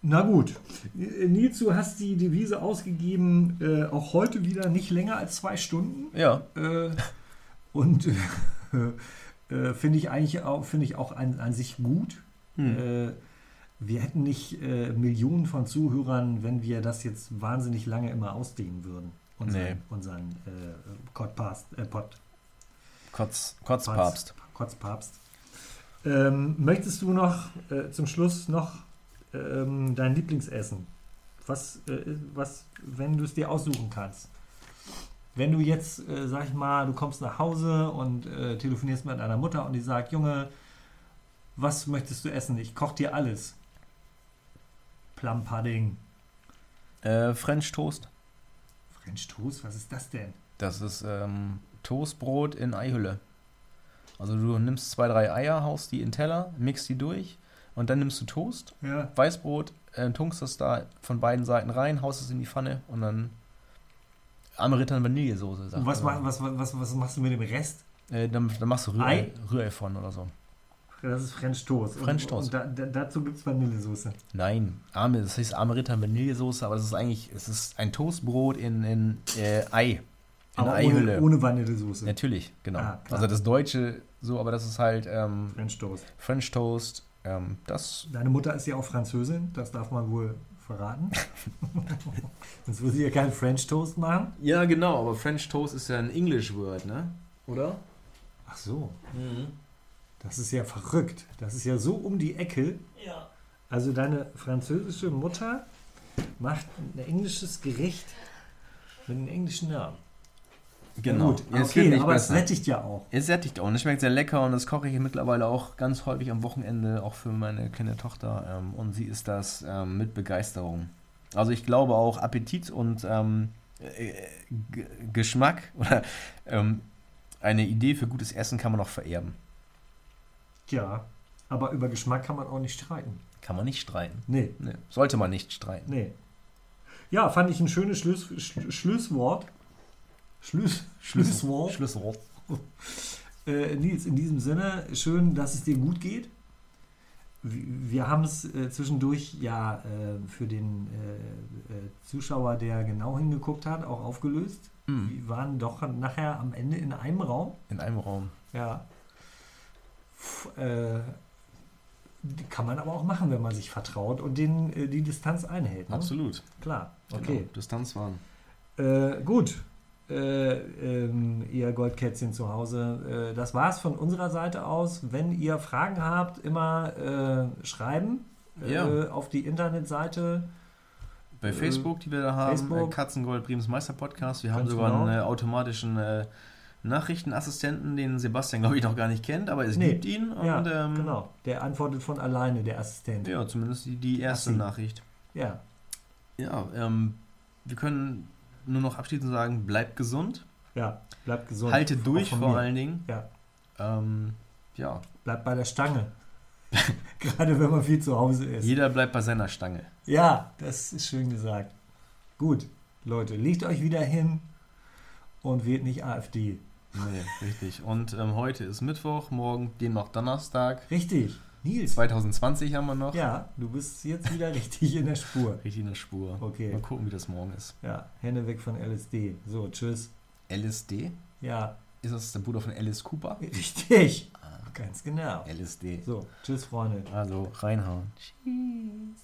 na gut. Nils, du hast die Devise ausgegeben, äh, auch heute wieder nicht länger als zwei Stunden.
Ja,
Äh, und äh, äh, finde ich eigentlich auch, finde ich auch an, an sich gut.
Hm.
Wir hätten nicht äh, Millionen von Zuhörern, wenn wir das jetzt wahnsinnig lange immer ausdehnen würden. Unseren,
Nee.
unseren äh, Podcast, äh, Pod,
Kotz, Kotzpapst.
Kotzpapst. Ähm, möchtest du noch äh, zum Schluss noch ähm, dein Lieblingsessen? Was, äh, was wenn du es dir aussuchen kannst? Wenn du jetzt, äh, sag ich mal, du kommst nach Hause und äh, telefonierst mit deiner Mutter und die sagt, Junge, was möchtest du essen? Ich koche dir alles. Plum Pudding,
Äh, French Toast.
French Toast, was ist das denn?
Das ist ähm, Toastbrot in Eihülle. Also du nimmst zwei, drei Eier, haust die in Teller, mixt die durch und dann nimmst du Toast,
Ja.
Weißbrot, äh, tunkst das da von beiden Seiten rein, haust es in die Pfanne und dann Ameritan Vanillesoße. sagt
was,
man.
ma- was, was, was machst du mit dem Rest?
Äh, dann, dann machst du Rührei,
Ei?
Rührei von oder so.
Das ist French Toast.
French
und,
Toast.
Und da, da, dazu gibt es Vanillesoße.
Nein, Arme, das heißt Ameritan Vanillesoße, aber das ist eigentlich, es ist ein Toastbrot in, in äh, Ei. In
Aber
Eihülle.
ohne, ohne Vanillesoße.
Natürlich, genau.
Ah,
also das Deutsche so, aber das ist halt ähm,
French Toast.
French Toast. Ähm, das
Deine Mutter ist ja auch Französin, das darf man wohl verraten. Sonst würde sie ja keinen French Toast machen.
ja, genau, aber French Toast ist ja ein English Word, ne? Oder?
Ach so, das ist ja verrückt. Das ist ja so um die Ecke.
Ja.
Also deine französische Mutter macht ein englisches Gericht mit einem englischen Namen.
Genau.
gut,
Ja, es
okay,
nicht
aber es
besser.
sättigt ja auch.
Es sättigt auch und es schmeckt sehr lecker und das koche ich mittlerweile auch ganz häufig am Wochenende, auch für meine kleine Tochter. Ähm, und sie isst das ähm, mit Begeisterung. Also ich glaube auch Appetit und ähm, äh, Geschmack oder ähm, eine Idee für gutes Essen kann man auch vererben.
Ja, aber über Geschmack kann man auch nicht streiten.
Kann man nicht streiten.
Nee,
Nee, sollte man nicht streiten.
nee. Ja, fand ich ein schönes Schluss, Sch Schlusswort. Schluss, Schlusswort.
Schlusswort.
Äh, Nils, in diesem Sinne, schön, dass es dir gut geht. Wir haben es äh, zwischendurch ja äh, für den äh, äh, Zuschauer, der genau hingeguckt hat, auch aufgelöst.
Mhm.
Wir waren doch nachher am Ende in einem Raum.
In einem Raum.
Ja. Äh, kann man aber auch machen, wenn man sich vertraut und den, äh, die Distanz einhält. Ne?
Absolut.
Klar.
Genau.
Okay.
Distanz wahren.
Äh, gut. Äh, ähm, ihr Goldkätzchen zu Hause. Äh, das war's von unserer Seite aus. Wenn ihr Fragen habt, immer äh, schreiben äh,
Ja.
auf die Internetseite.
Bei Facebook, die wir da haben,
Facebook.
Katzengold Brems Meister Podcast. Wir haben
Ganz
sogar
genau.
einen automatischen Nachrichtenassistenten, den Sebastian, glaube ich, noch gar nicht kennt, aber es
Nee.
gibt ihn. Und,
ja,
ähm,
genau. Der antwortet von alleine, der Assistent.
Ja, zumindest die, die erste
Assi.
Nachricht.
Ja.
Ja, ähm, wir können nur noch abschließend sagen, bleibt gesund,
Ja. Bleibt gesund.
haltet durch vor
mir.
allen Dingen.
Ja.
Ähm, ja,
Bleibt bei der Stange. Gerade wenn man viel zu Hause ist.
jeder bleibt bei seiner Stange.
Ja, das ist schön gesagt. Gut, Leute, legt euch wieder hin und wählt nicht AfD.
Nee, richtig. Und ähm, heute ist Mittwoch, morgen demnach Donnerstag.
Richtig. Nils.
2020 haben wir noch.
Ja, du bist jetzt wieder richtig in der Spur.
Richtig in der Spur.
Okay.
Mal gucken, wie das morgen ist.
Ja, Hände weg von LSD. So, tschüss.
LSD?
Ja,
Ist das der Bruder von Alice Cooper?
richtig. Ganz genau.
LSD.
So, tschüss, Freunde.
Also reinhauen. Tschüss.